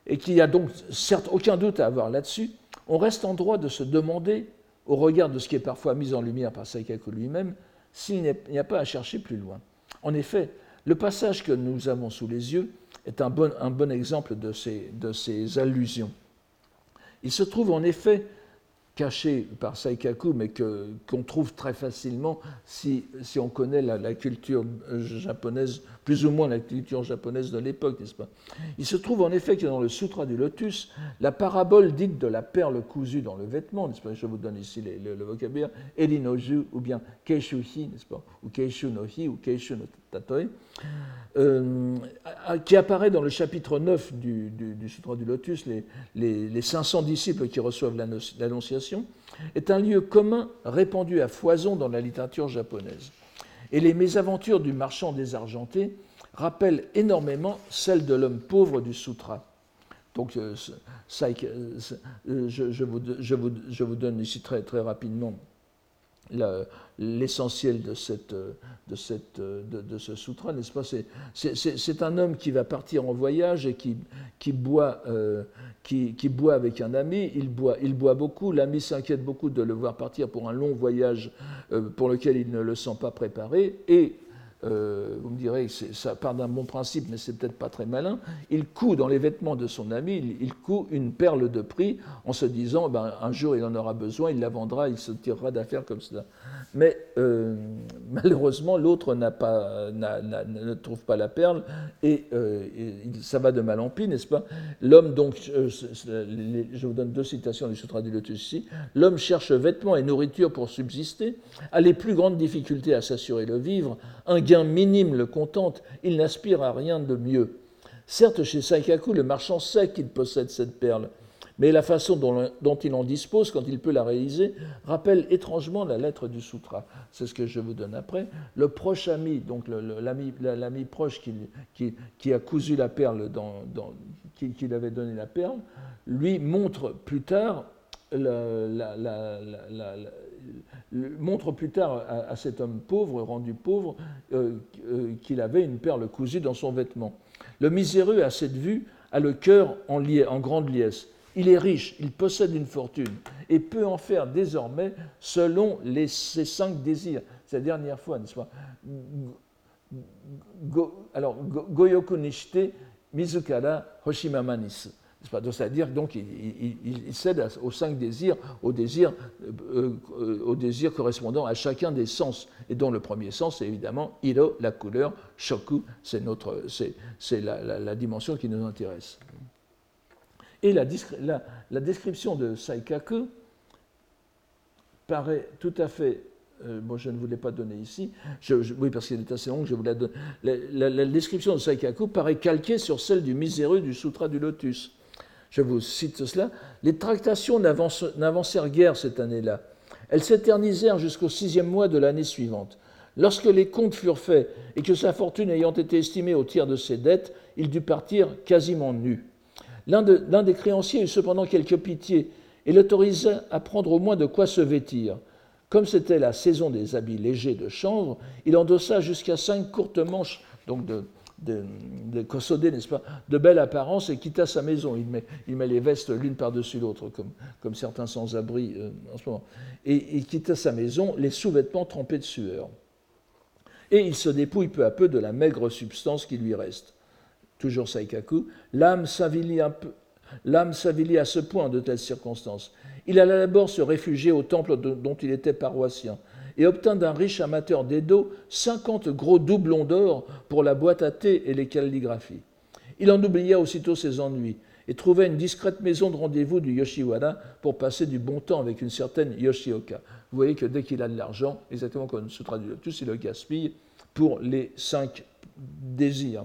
et qui a donc certes aucun doute à avoir là-dessus, on reste en droit de se demander, au regard de ce qui est parfois mis en lumière par Saikaku lui-même, s'il n'y a pas à chercher plus loin. En effet, le passage que nous avons sous les yeux est un bon, un bon exemple de ces, de ces allusions. Il se trouve en effet caché par Saikaku, mais qu'on trouve très facilement si, si on connaît la, culture japonaise, plus ou moins la culture japonaise de l'époque, n'est-ce pas? Il se trouve en effet que dans le Sutra du Lotus, la parabole dite de la perle cousue dans le vêtement, n'est-ce pas? Je vous donne ici le, vocabulaire, Elinoju, ou bien Keishuhi, n'est-ce pas? Ou Keishu no Hi, ou Keishu no Tatoe, euh, qui apparaît dans le chapitre 9 du, Sutra du Lotus, les, les, les 500 disciples qui reçoivent l'Annonciation, est un lieu commun répandu à foison dans la littérature japonaise. Et les mésaventures du marchand désargenté rappellent énormément celles de l'homme pauvre du Sutra. Donc, euh, euh, je, vous, je, vous, je, vous, donne ici très, très rapidement l'essentiel de, cette, de, cette, de, ce sutra, n'est-ce pas? C'est un homme qui va partir en voyage et qui, qui, boit, euh, qui, qui, boit avec un ami. Il boit, il boit beaucoup. L'ami s'inquiète beaucoup de le voir partir pour un long voyage euh, pour lequel il ne le sent pas préparé. Et euh, vous me direz, ça part d'un bon principe, mais c'est peut-être pas très malin. Il coud dans les vêtements de son ami, il, coud une perle de prix en se disant, ben, un jour il en aura besoin, il la vendra, il se tirera d'affaires comme cela. Mais euh, malheureusement, l'autre n'a pas, ne trouve pas la perle et, euh, ça va de mal en pis, n'est-ce pas? L'homme, donc, je vous donne deux citations du Sutra du Lotus ici. L'homme cherche vêtements et nourriture pour subsister, a les plus grandes difficultés à s'assurer le vivre, un minime le contente, il n'aspire à rien de mieux. Certes, chez Saikaku, le marchand sait qu'il possède cette perle, mais la façon dont, il en dispose quand il peut la réaliser rappelle étrangement la lettre du sutra. C'est ce que je vous donne après. Le proche ami, donc l'ami proche qui, a cousu la perle, dans, qui, qui lui avait donné la perle, lui montre plus tard la, montre plus tard à, cet homme pauvre, rendu pauvre, euh, euh, qu'il avait une perle cousue dans son vêtement. Le miséreux, à cette vue, a le cœur en, en grande liesse. Il est riche, il possède une fortune et peut en faire désormais selon les, ses cinq désirs. C'est la dernière fois, n'est-ce pas? Alors, Goyoku Nishite Mizukara Hoshimamanis. C'est-à-dire donc il, cède aux cinq désirs, aux désirs, euh, désirs correspondant à chacun des sens, et dont le premier sens c'est évidemment iro, la couleur, shoku, c'est la, la, dimension qui nous intéresse. Et la, la, la description de Saikaku paraît tout à fait euh, bon, je ne vous l'ai pas donné ici, oui, parce qu'il est assez long, je vous la donne. La, description de Saikaku paraît calquée sur celle du miséreux du Sutra du Lotus. Je vous cite cela. Les tractations n'avancèrent guère cette année-là. Elles s'éternisèrent jusqu'au sixième mois de l'année suivante. Lorsque les comptes furent faits et que sa fortune ayant été estimée au tiers de ses dettes, il dut partir quasiment nu. L'un des créanciers eut cependant quelque pitié et l'autorisa à prendre au moins de quoi se vêtir. Comme c'était la saison des habits légers de chanvre, il endossa jusqu'à cinq courtes manches, donc de, de, de n'est-ce pas, de belle apparence, et quitta sa maison. Il met, il met les vestes l'une par-dessus l'autre, comme, comme, certains sans-abri euh, en ce moment. Et il quitta sa maison, les sous-vêtements trempés de sueur. Et il se dépouille peu à peu de la maigre substance qui lui reste. Toujours Saikaku, l'âme s'avilit un peu, L'âme s'avilit à ce point de telles circonstances. Il alla d'abord se réfugier au temple dont il était paroissien et obtint d'un riche amateur d'Edo cinquante gros doublons d'or pour la boîte à thé et les calligraphies. Il en oublia aussitôt ses ennuis et trouva une discrète maison de rendez-vous du Yoshiwara pour passer du bon temps avec une certaine Yoshioka. Vous voyez que dès qu'il a de l'argent, exactement comme se traduit le il le gaspille pour les cinq désirs.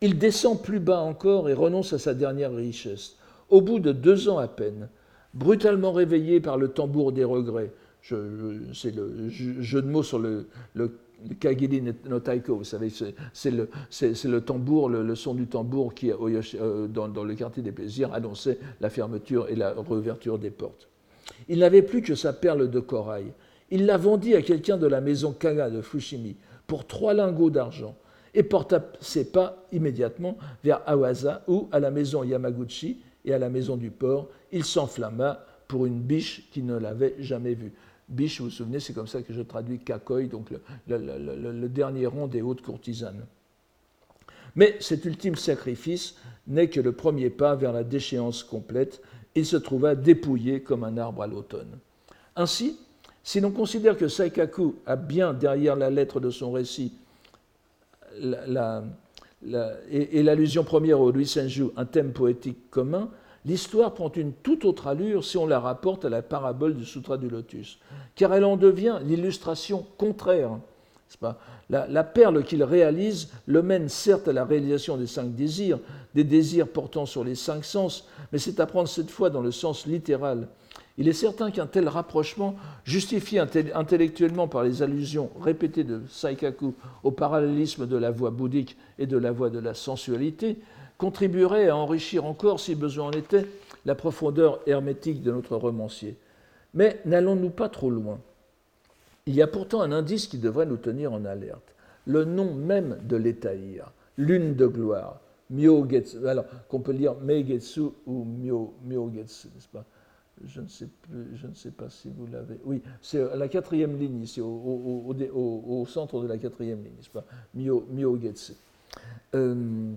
Il descend plus bas encore et renonce à sa dernière richesse. Au bout de deux ans à peine, brutalement réveillé par le tambour des regrets, c'est le jeu de mots sur le, Kagiri no Taiko, vous savez, c'est le, tambour, le, son du tambour qui, euh, dans, dans, le quartier des plaisirs, annonçait la fermeture et la réouverture des portes. Il n'avait plus que sa perle de corail. Il la vendit à quelqu'un de la maison Kaga de Fushimi pour trois lingots d'argent et porta ses pas immédiatement vers Awaza ou à la maison Yamaguchi et à la maison du port. Il s'enflamma pour une biche qui ne l'avait jamais vue. Biche, vous vous souvenez, c'est comme ça que je traduis kakoi, donc le, dernier rang des hautes courtisanes. Mais cet ultime sacrifice n'est que le premier pas vers la déchéance complète. Il se trouva dépouillé comme un arbre à l'automne. Ainsi, si l'on considère que Saikaku a bien derrière la lettre de son récit et, l'allusion première au Louis Saint-Just, un thème poétique commun, l'histoire prend une toute autre allure si on la rapporte à la parabole du Sutra du Lotus, car elle en devient l'illustration contraire. Pas? La, la, perle qu'il réalise le mène certes à la réalisation des cinq désirs, des désirs portant sur les cinq sens, mais c'est à prendre cette fois dans le sens littéral, il est certain qu'un tel rapprochement, justifié intellectuellement par les allusions répétées de Saikaku au parallélisme de la voie bouddhique et de la voie de la sensualité, contribuerait à enrichir encore, si besoin en était, la profondeur hermétique de notre romancier. Mais n'allons-nous pas trop loin? Il y a pourtant un indice qui devrait nous tenir en alerte. Le nom même de l'Étaïr, lune de gloire, Myogetsu, alors qu'on peut lire Meigetsu ou Myo, Myogetsu, n'est-ce pas? Je ne, sais je ne sais pas si vous l'avez. Oui, c'est la quatrième ligne, ici, au, centre de la quatrième ligne, n'est-ce pas? Mio, euh,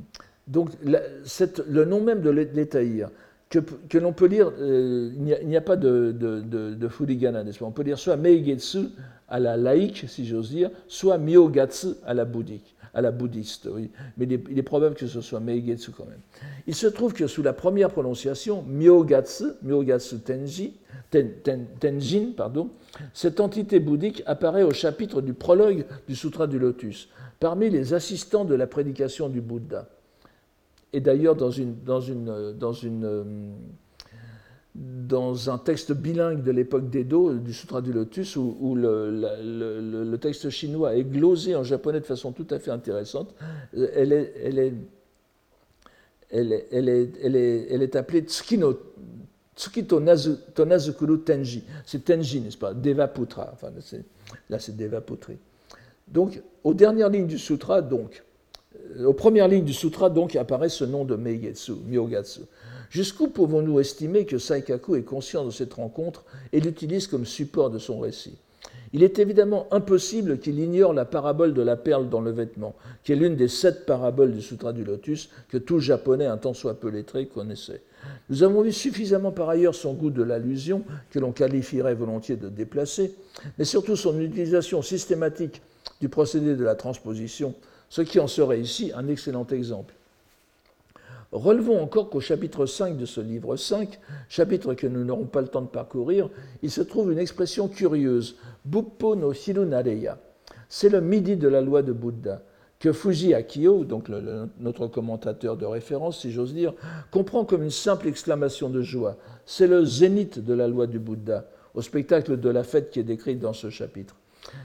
donc, le nom même de l'Étaïr, que, l'on peut lire, euh, il n'y a, pas de, de, n'est-ce pas? On peut lire soit Meigetsu à la laïque, si j'ose dire, soit Myogatsu à la bouddhique à la bouddhiste. Mais il est, probable que ce soit Meigetsu quand même. Il se trouve que sous la première prononciation, Myogatsu, Myogatsu Tenji, Tenjin, pardon, cette entité bouddhique apparaît au chapitre du prologue du Sutra du Lotus, parmi les assistants de la prédication du Bouddha. Et d'ailleurs, dans un texte bilingue de l'époque d'Edo, du Sutra du Lotus, où, le, texte chinois est glosé en japonais de façon tout à fait intéressante. Elle est, appelée Tsukino, Tsukito Nazukuru Tenji. C'est Tenji, n'est-ce pas? Devaputra. Enfin, là, c'est Devaputri. Donc, aux dernières lignes du sutra, donc, aux premières lignes du sutra, donc, apparaît ce nom de Meigetsu, Myogatsu. Jusqu'où pouvons-nous estimer que Saikaku est conscient de cette rencontre et l'utilise comme support de son récit? Il est évidemment impossible qu'il ignore la parabole de la perle dans le vêtement, qui est l'une des sept paraboles du Sutra du Lotus que tout japonais, un tant soit peu lettré, connaissait. Nous avons vu suffisamment par ailleurs son goût de l'allusion, que l'on qualifierait volontiers de déplacé, mais surtout son utilisation systématique du procédé de la transposition, ce qui en serait ici un excellent exemple. Relevons encore qu'au chapitre 5 de ce livre 5, chapitre que nous n'aurons pas le temps de parcourir, il se trouve une expression curieuse, Buppo no Hirunareya. C'est le midi de la loi de Bouddha, que Fuji Akio, donc notre commentateur de référence, si j'ose dire, comprend comme une simple exclamation de joie. C'est le zénith de la loi du Bouddha, au spectacle de la fête qui est décrite dans ce chapitre.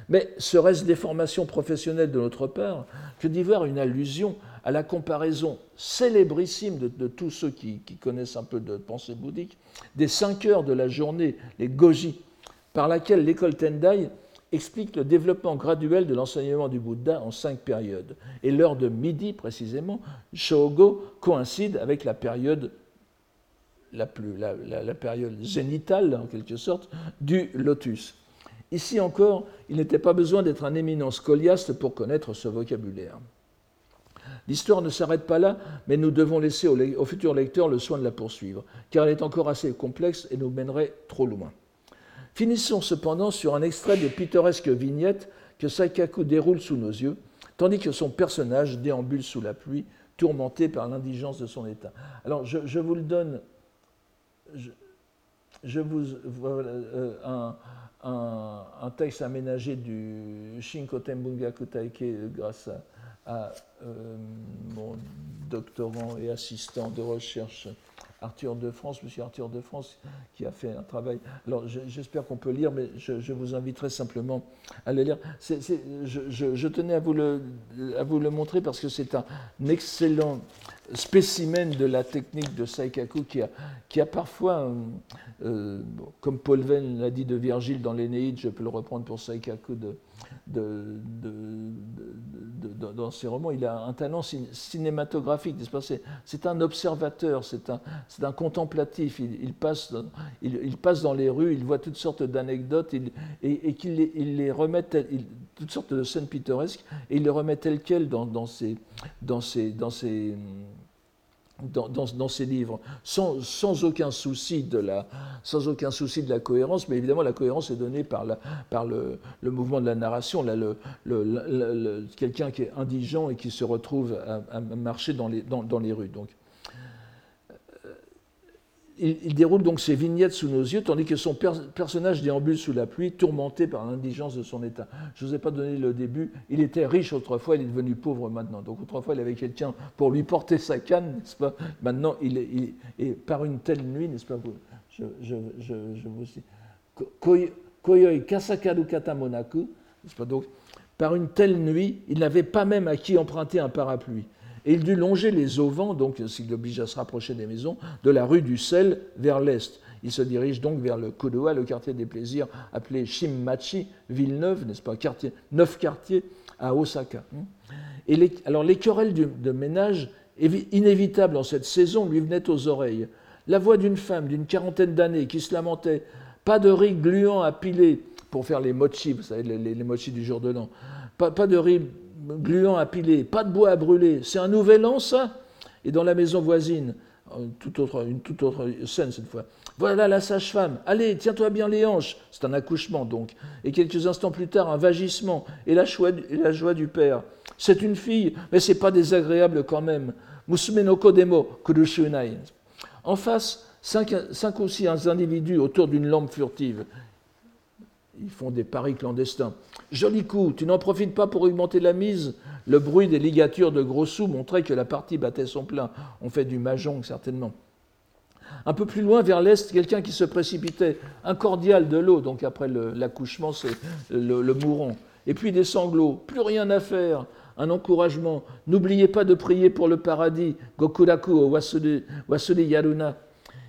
Mais serait-ce des formations professionnelles de notre part que d'y voir une allusion à la comparaison célébrissime de, tous ceux qui, connaissent un peu de pensée bouddhique, des cinq heures de la journée, les goji, par laquelle l'école Tendai explique le développement graduel de l'enseignement du Bouddha en cinq périodes. Et l'heure de midi, précisément, Shogo, coïncide avec la période, la, plus, la période zénitale, en quelque sorte, du lotus. Ici encore, il n'était pas besoin d'être un éminent scoliaste pour connaître ce vocabulaire. L'histoire ne s'arrête pas là, mais nous devons laisser au, futur lecteur le soin de la poursuivre, car elle est encore assez complexe et nous mènerait trop loin. Finissons cependant sur un extrait des pittoresques vignettes que Saikaku déroule sous nos yeux, tandis que son personnage déambule sous la pluie, tourmenté par l'indigence de son état. Alors je, vous le donne, je, vous euh, un, un, texte aménagé du Shinkoten Bungaku Taike grâce à, euh, mon doctorant et assistant de recherche Arthur de France, monsieur Arthur de France, qui a fait un travail. Alors j'espère qu'on peut lire, mais je, vous inviterai simplement à le lire. je, tenais à vous, le, à vous le montrer parce que c'est un excellent spécimen de la technique de Saikaku qui a, qui a parfois, euh, euh, comme Paul Venn l'a dit de Virgile dans l'Énéide, je peux le reprendre pour Saikaku dans ses romans, il a un talent cinématographique, C'est un observateur, c'est un, un, contemplatif. Il, passe, il, passe dans les rues, il voit toutes sortes d'anecdotes et, et qu'il il les remet, toutes sortes de scènes pittoresques, et il les remet telles quelles dans, dans, dans, ses, dans ses dans, ses livres, sans, aucun souci de la, sans aucun souci de la cohérence, mais évidemment la cohérence est donnée par, le, mouvement de la narration. Quelqu'un qui est indigent et qui se retrouve à, marcher dans les, dans, dans rues. Il, déroule donc ses vignettes sous nos yeux, tandis que son personnage déambule sous la pluie, tourmenté par l'indigence de son état. Je ne vous ai pas donné le début. Il était riche autrefois, il est devenu pauvre maintenant. Donc autrefois, il avait quelqu'un pour lui porter sa canne, n'est-ce pas? Maintenant, il est, et par une telle nuit, n'est-ce pas? Je, je, je, je, vous dis. Koyoi kasakaru katamonaku, n'est-ce pas? Donc, par une telle nuit, il n'avait pas même à qui emprunter un parapluie. Et il dut longer les auvents, donc s'il oblige à se rapprocher des maisons, de la rue du Sel vers l'est. Il se dirige donc vers le Kodoa, le quartier des plaisirs appelé Shimmachi, Villeneuve, n'est-ce pas, neuf quartiers à Osaka. Et alors les querelles de ménage, inévitables en cette saison, lui venaient aux oreilles. La voix d'une femme d'une quarantaine d'années qui se lamentait Pas de riz gluant à piler pour faire les mochi, vous savez, les, mochi du jour de l'an. Pas de riz gluant à piler, pas de bois à brûler. C'est un nouvel an, ça? Et dans la maison voisine, une toute autre, scène cette fois. Voilà la sage-femme. Allez, tiens-toi bien les hanches. C'est un accouchement donc. Et quelques instants plus tard, un vagissement et la joie, du père. C'est une fille, mais c'est pas désagréable quand même. Musume no kurushunai. En face, cinq, cinq ou six individus autour d'une lampe furtive ils font des paris clandestins. Joli coup, tu n'en profites pas pour augmenter la mise Le bruit des ligatures de gros sous montrait que la partie battait son plein. On fait du mahjong, certainement. Un peu plus loin, vers l'est, quelqu'un qui se précipitait, un cordial de l'eau, donc après l'accouchement, c'est le, mourant. Et puis des sanglots, plus rien à faire, un encouragement. N'oubliez pas de prier pour le paradis, Gokuraku Wasuri Yaruna.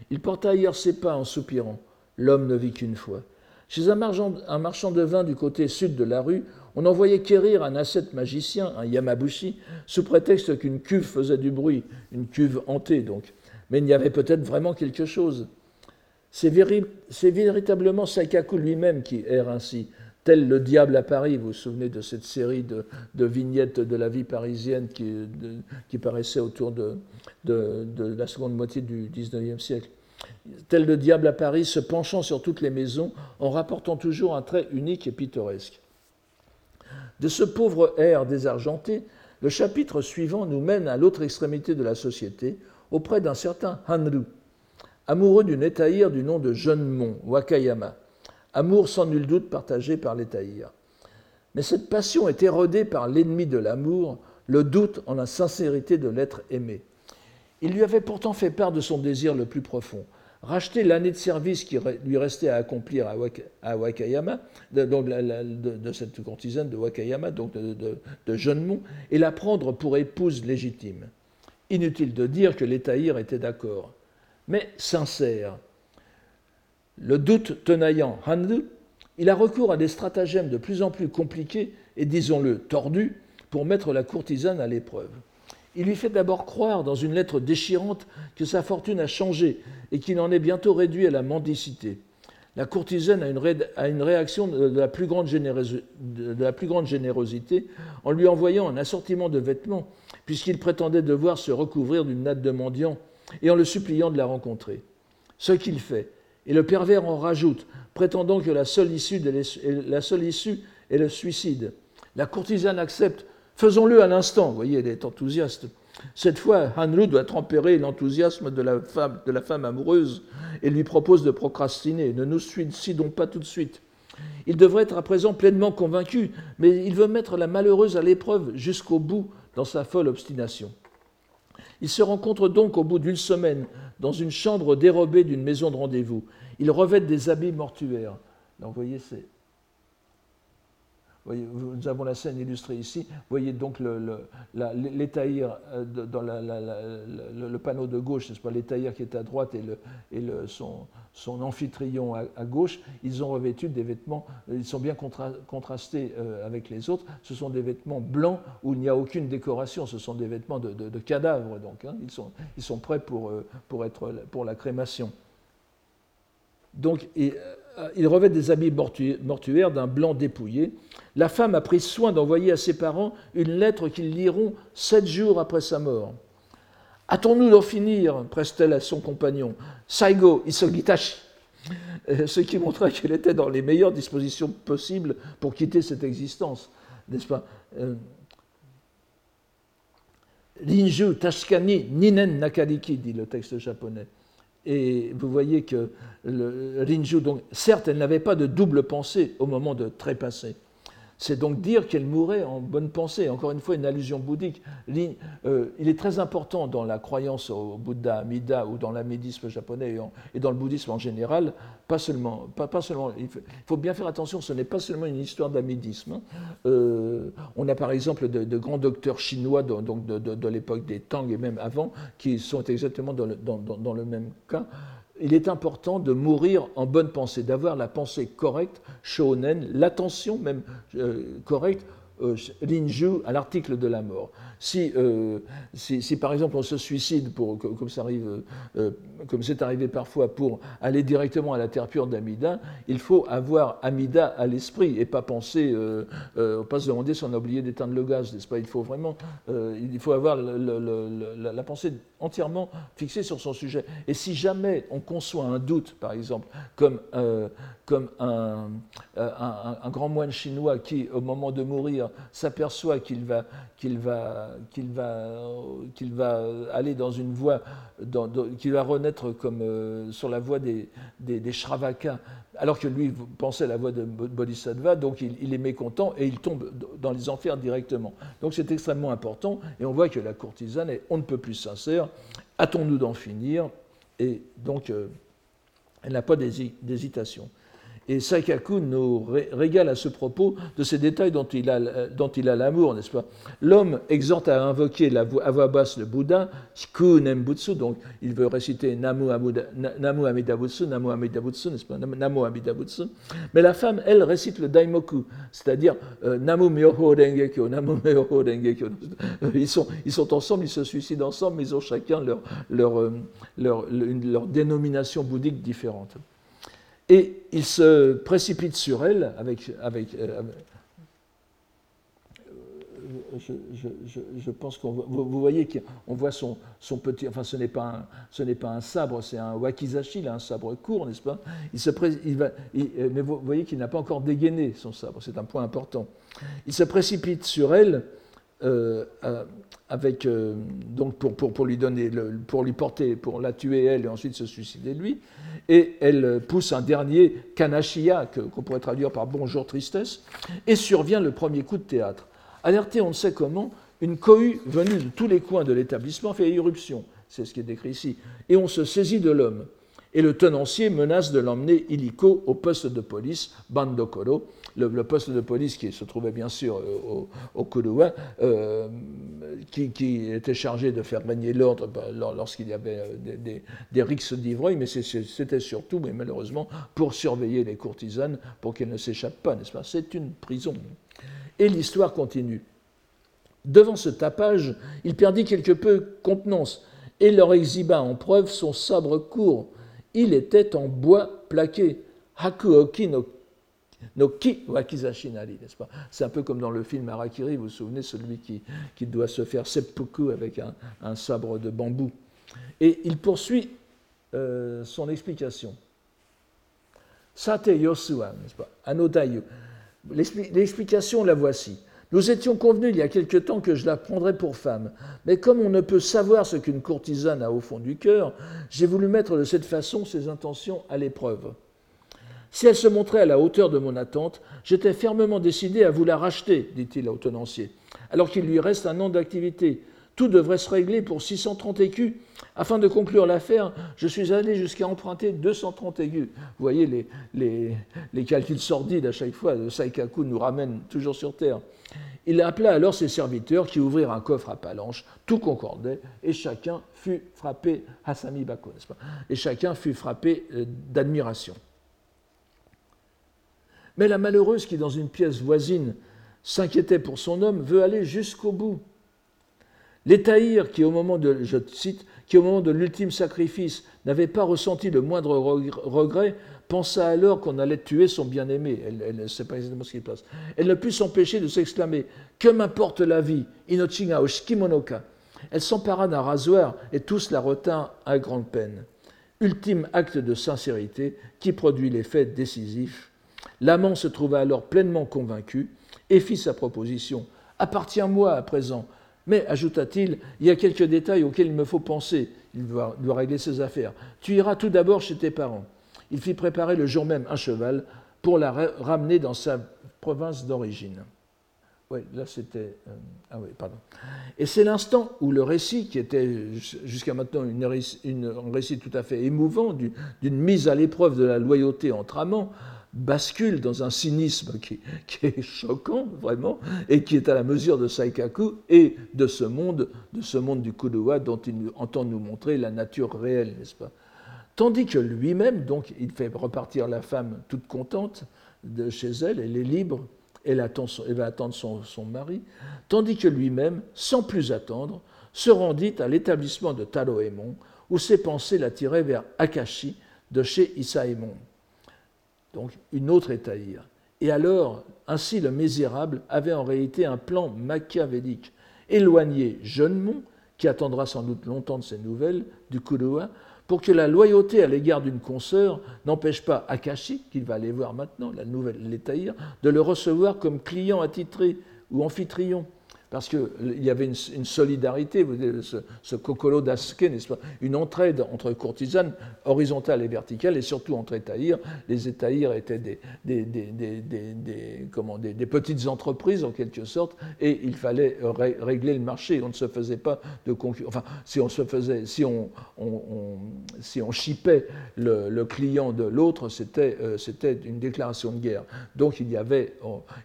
Il porta ailleurs ses pas en soupirant. L'homme ne vit qu'une fois. Chez un marchand, de vin du côté sud de la rue, on envoyait quérir un ascète magicien, un Yamabushi, sous prétexte qu'une cuve faisait du bruit, une cuve hantée donc. Mais il y avait peut-être vraiment quelque chose. C'est véritablement Sakaku lui-même qui erre ainsi, tel le diable à Paris. Vous vous souvenez de cette série de, vignettes de la vie parisienne qui, paraissait autour de, de, la seconde moitié du XIXe siècle? Tel le diable à Paris, se penchant sur toutes les maisons, en rapportant toujours un trait unique et pittoresque. De ce pauvre air désargenté, le chapitre suivant nous mène à l'autre extrémité de la société, auprès d'un certain Hanru, amoureux d'une étaïre du nom de Jeune-Mont, Wakayama, amour sans nul doute partagé par l'étaïre. Mais cette passion est érodée par l'ennemi de l'amour, le doute en la sincérité de l'être aimé. Il lui avait pourtant fait part de son désir le plus profond, racheter l'année de service qui lui restait à accomplir à Wakayama, donc de, cette courtisane de Wakayama, donc de, de Jeune-Mont, et la prendre pour épouse légitime. Inutile de dire que l'Étaïr était d'accord, mais sincère. Le doute tenaillant Handu, il a recours à des stratagèmes de plus en plus compliqués et, disons-le, tordus, pour mettre la courtisane à l'épreuve. Il lui fait d'abord croire dans une lettre déchirante que sa fortune a changé et qu'il en est bientôt réduit à la mendicité. La courtisane a une, réaction de la, plus grande générosité en lui envoyant un assortiment de vêtements, puisqu'il prétendait devoir se recouvrir d'une natte de mendiant, et en le suppliant de la rencontrer. Ce qu'il fait, et le pervers en rajoute, prétendant que la seule issue est le suicide. La courtisane accepte Faisons-le à l'instant. Vous voyez, elle est enthousiaste. Cette fois, Hanru doit tempérer l'enthousiasme de la, femme, amoureuse et lui propose de procrastiner. Ne nous suicidons pas tout de suite. Il devrait être à présent pleinement convaincu, mais il veut mettre la malheureuse à l'épreuve jusqu'au bout dans sa folle obstination. Ils se rencontrent donc au bout d'une semaine dans une chambre dérobée d'une maison de rendez-vous. Ils revêtent des habits mortuaires. voyez, c'est nous avons la scène illustrée ici. Vous voyez donc l'étaïr euh, dans le, panneau de gauche, c'est pas l'étaïr qui est à droite et, son, amphitryon à, gauche. Ils ont revêtu des vêtements, euh, ils sont bien contrastés euh, avec les autres. Ce sont des vêtements blancs où il n'y a aucune décoration. Ce sont des vêtements de, cadavres, donc. Hein. Ils, sont, prêts pour, pour la crémation. Donc, euh, il revêt des habits mortuaires d'un blanc dépouillé. La femme a pris soin d'envoyer à ses parents une lettre qu'ils liront sept jours après sa mort. Hâtons-nous d'en finir, presse-t-elle à son compagnon. Saigo Isogitashi. Euh, ce qui montrait qu'elle était dans les meilleures dispositions possibles pour quitter cette existence, n'est-ce pas? Euh, Rinju Tashkani Ninen Nakariki, dit le texte japonais. Et vous voyez que le Rinju, donc, certes, elle n'avait pas de double pensée au moment de trépasser. C'est donc dire qu'elle mourait en bonne pensée. Encore une fois, une allusion bouddhique. Euh, il est très important dans la croyance au Bouddha Amida ou dans l'amédisme japonais et dans le bouddhisme en général, pas seulement, pas, seulement il faut bien faire attention, ce n'est pas seulement une histoire d'amédisme. Hein. Euh, on a par exemple de, grands docteurs chinois donc de, l'époque des Tang et même avant qui sont exactement dans le même cas il est important de mourir en bonne pensée, d'avoir la pensée correcte, shonen, l'attention même euh, correcte euh, l'inju à l'article de la mort. Euh, si, si, par exemple on se suicide, pour, arrive, euh, comme c'est arrivé parfois, pour aller directement à la terre pure d'Amida, il faut avoir Amida à l'esprit et pas penser, pas se demander si on a oublié d'éteindre le gaz, n'est-ce pas? Il faut vraiment, il faut avoir la pensée entièrement fixée sur son sujet. Et si jamais on conçoit un doute, par exemple, comme comme un, un, grand moine chinois qui, au moment de mourir, s'aperçoit qu'il va, qu'il va, qu'il va, qu'il va aller dans une voie, qu'il va renaître comme euh, sur la voie des, des, Shravakas, alors que lui pensait la voie de Bodhisattva, donc il, est mécontent et il tombe dans les enfers directement. Donc c'est extrêmement important, et on voit que la courtisane est on ne peut plus sincère. Hâtons-nous d'en finir Et donc, euh, elle n'a pas d'hésitation. Et Saikaku nous régale à ce propos de ces détails dont il a, a l'amour, n'est-ce pas? L'homme exhorte à invoquer à voix basse le Bouddha, Shiku Nembutsu, donc il veut réciter Namu, Namu Amidabutsu, Namu Amidabutsu, n'est-ce pas? Namu Amidabutsu. Mais la femme, elle, récite le Daimoku, c'est-à-dire euh, Namu Myoho Dengekyo, Namu Myoho Dengekyo. Ils sont, ils sont ensemble, ils se suicident ensemble, mais ils ont chacun leur, leur, euh, leur, leur dénomination bouddhique différente. Et il se précipite sur elle avec, avec, euh, je, pense qu'on vous, voyez qu'on voit son, son, petit, enfin ce n'est pas un, pas un sabre, c'est un wakizashi, un sabre court, n'est-ce pas? Il se va, Mais vous voyez qu'il n'a pas encore dégainé son sabre, c'est un point important. Il se précipite sur elle euh, euh, avec, euh, donc pour, pour, pour, lui donner, le, pour lui porter, pour la tuer elle et ensuite se suicider lui, et elle pousse un dernier kanashia qu'on pourrait traduire par bonjour tristesse, et survient le premier coup de théâtre. Alerté on ne sait comment, une cohue venue de tous les coins de l'établissement fait irruption, c'est ce qui est décrit ici, et on se saisit de l'homme. Et le tenancier menace de l'emmener illico au poste de police Bandokoro, le, poste de police qui se trouvait bien sûr euh, au, au euh, qui, était chargé de faire régner l'ordre bah, lorsqu'il y avait euh, des, rixes d'ivreuil, mais c'était surtout, mais malheureusement, pour surveiller les courtisanes, pour qu'elles ne s'échappent pas, n'est-ce pas? C'est une prison. Et l'histoire continue. Devant ce tapage, il perdit quelque peu contenance et leur exhiba en preuve son sabre court. Il était en bois plaqué. Hakuoki no, no ki wakizashinari, n'est-ce pas? C'est un peu comme dans le film Arakiri, vous vous souvenez, celui qui, doit se faire seppuku avec un, sabre de bambou. Et il poursuit euh, son explication. Sate yosua, n'est-ce pas? Anodayu. L'explication, la voici. Nous étions convenus il y a quelque temps que je la prendrais pour femme, mais comme on ne peut savoir ce qu'une courtisane a au fond du cœur, j'ai voulu mettre de cette façon ses intentions à l'épreuve. Si elle se montrait à la hauteur de mon attente, j'étais fermement décidé à vous la racheter, dit-il au tenancier, alors qu'il lui reste un an d'activité, tout devrait se régler pour 630 écus. Afin de conclure l'affaire, je suis allé jusqu'à emprunter 230 écus. Vous voyez, les, calculs sordides à chaque fois de Saikaku nous ramènent toujours sur Terre. Il appela alors ses serviteurs qui ouvrirent un coffre à palanche, tout concordait, et chacun fut frappé, Et chacun fut frappé euh, d'admiration. Mais la malheureuse qui, dans une pièce voisine, s'inquiétait pour son homme, veut aller jusqu'au bout. L'étaïr, qui au moment de, je cite, qui au moment de l'ultime sacrifice n'avait pas ressenti le moindre regret, pensa alors qu'on allait tuer son bien-aimé. Elle, ne sait pas exactement ce qui se passe. Elle ne put s'empêcher de s'exclamer Que m'importe la vie Inochinga. Elle s'empara d'un rasoir et tous la retinrent à grande peine. Ultime acte de sincérité qui produit l'effet décisif. L'amant se trouva alors pleinement convaincu et fit sa proposition. Appartiens-moi à présent, mais, ajouta-t-il, il y a quelques détails auxquels il me faut penser. Il doit, régler ses affaires. Tu iras tout d'abord chez tes parents. Il fit préparer le jour même un cheval pour la ramener dans sa province d'origine. Oui, là c'était. Euh, ah oui, pardon. Et c'est l'instant où le récit, qui était jusqu'à maintenant un récit tout à fait émouvant d'une mise à l'épreuve de la loyauté entre amants, bascule dans un cynisme qui, est choquant, vraiment, et qui est à la mesure de Saikaku et de ce monde, de ce monde du Kudowa dont il entend nous montrer la nature réelle, n'est-ce pas? Tandis que lui-même, donc, il fait repartir la femme toute contente de chez elle, elle est libre, elle, va attendre son, son mari, tandis que lui-même, sans plus attendre, se rendit à l'établissement de Taroemon, où ses pensées l'attiraient vers Akashi, de chez Isaemon donc une autre étaïre. Et alors, ainsi le misérable avait en réalité un plan machiavélique, éloigner Jeunemont, qui attendra sans doute longtemps de ses nouvelles, du Kuroa, pour que la loyauté à l'égard d'une consoeur n'empêche pas Akashi, qu'il va aller voir maintenant, la nouvelle l'étaïr, de le recevoir comme client attitré ou amphitryon parce qu'il y avait une, solidarité, vous voyez, ce, n'est-ce pas? Une entraide entre courtisanes, horizontale et verticale, et surtout entre étaïrs. Les étaïrs étaient des, des, des, comment, des, petites entreprises, en quelque sorte, et il fallait régler le marché. On ne se faisait pas de concurrence. Enfin, si on se faisait, si on, si on chipait le, client de l'autre, c'était euh, une déclaration de guerre. Donc il y avait,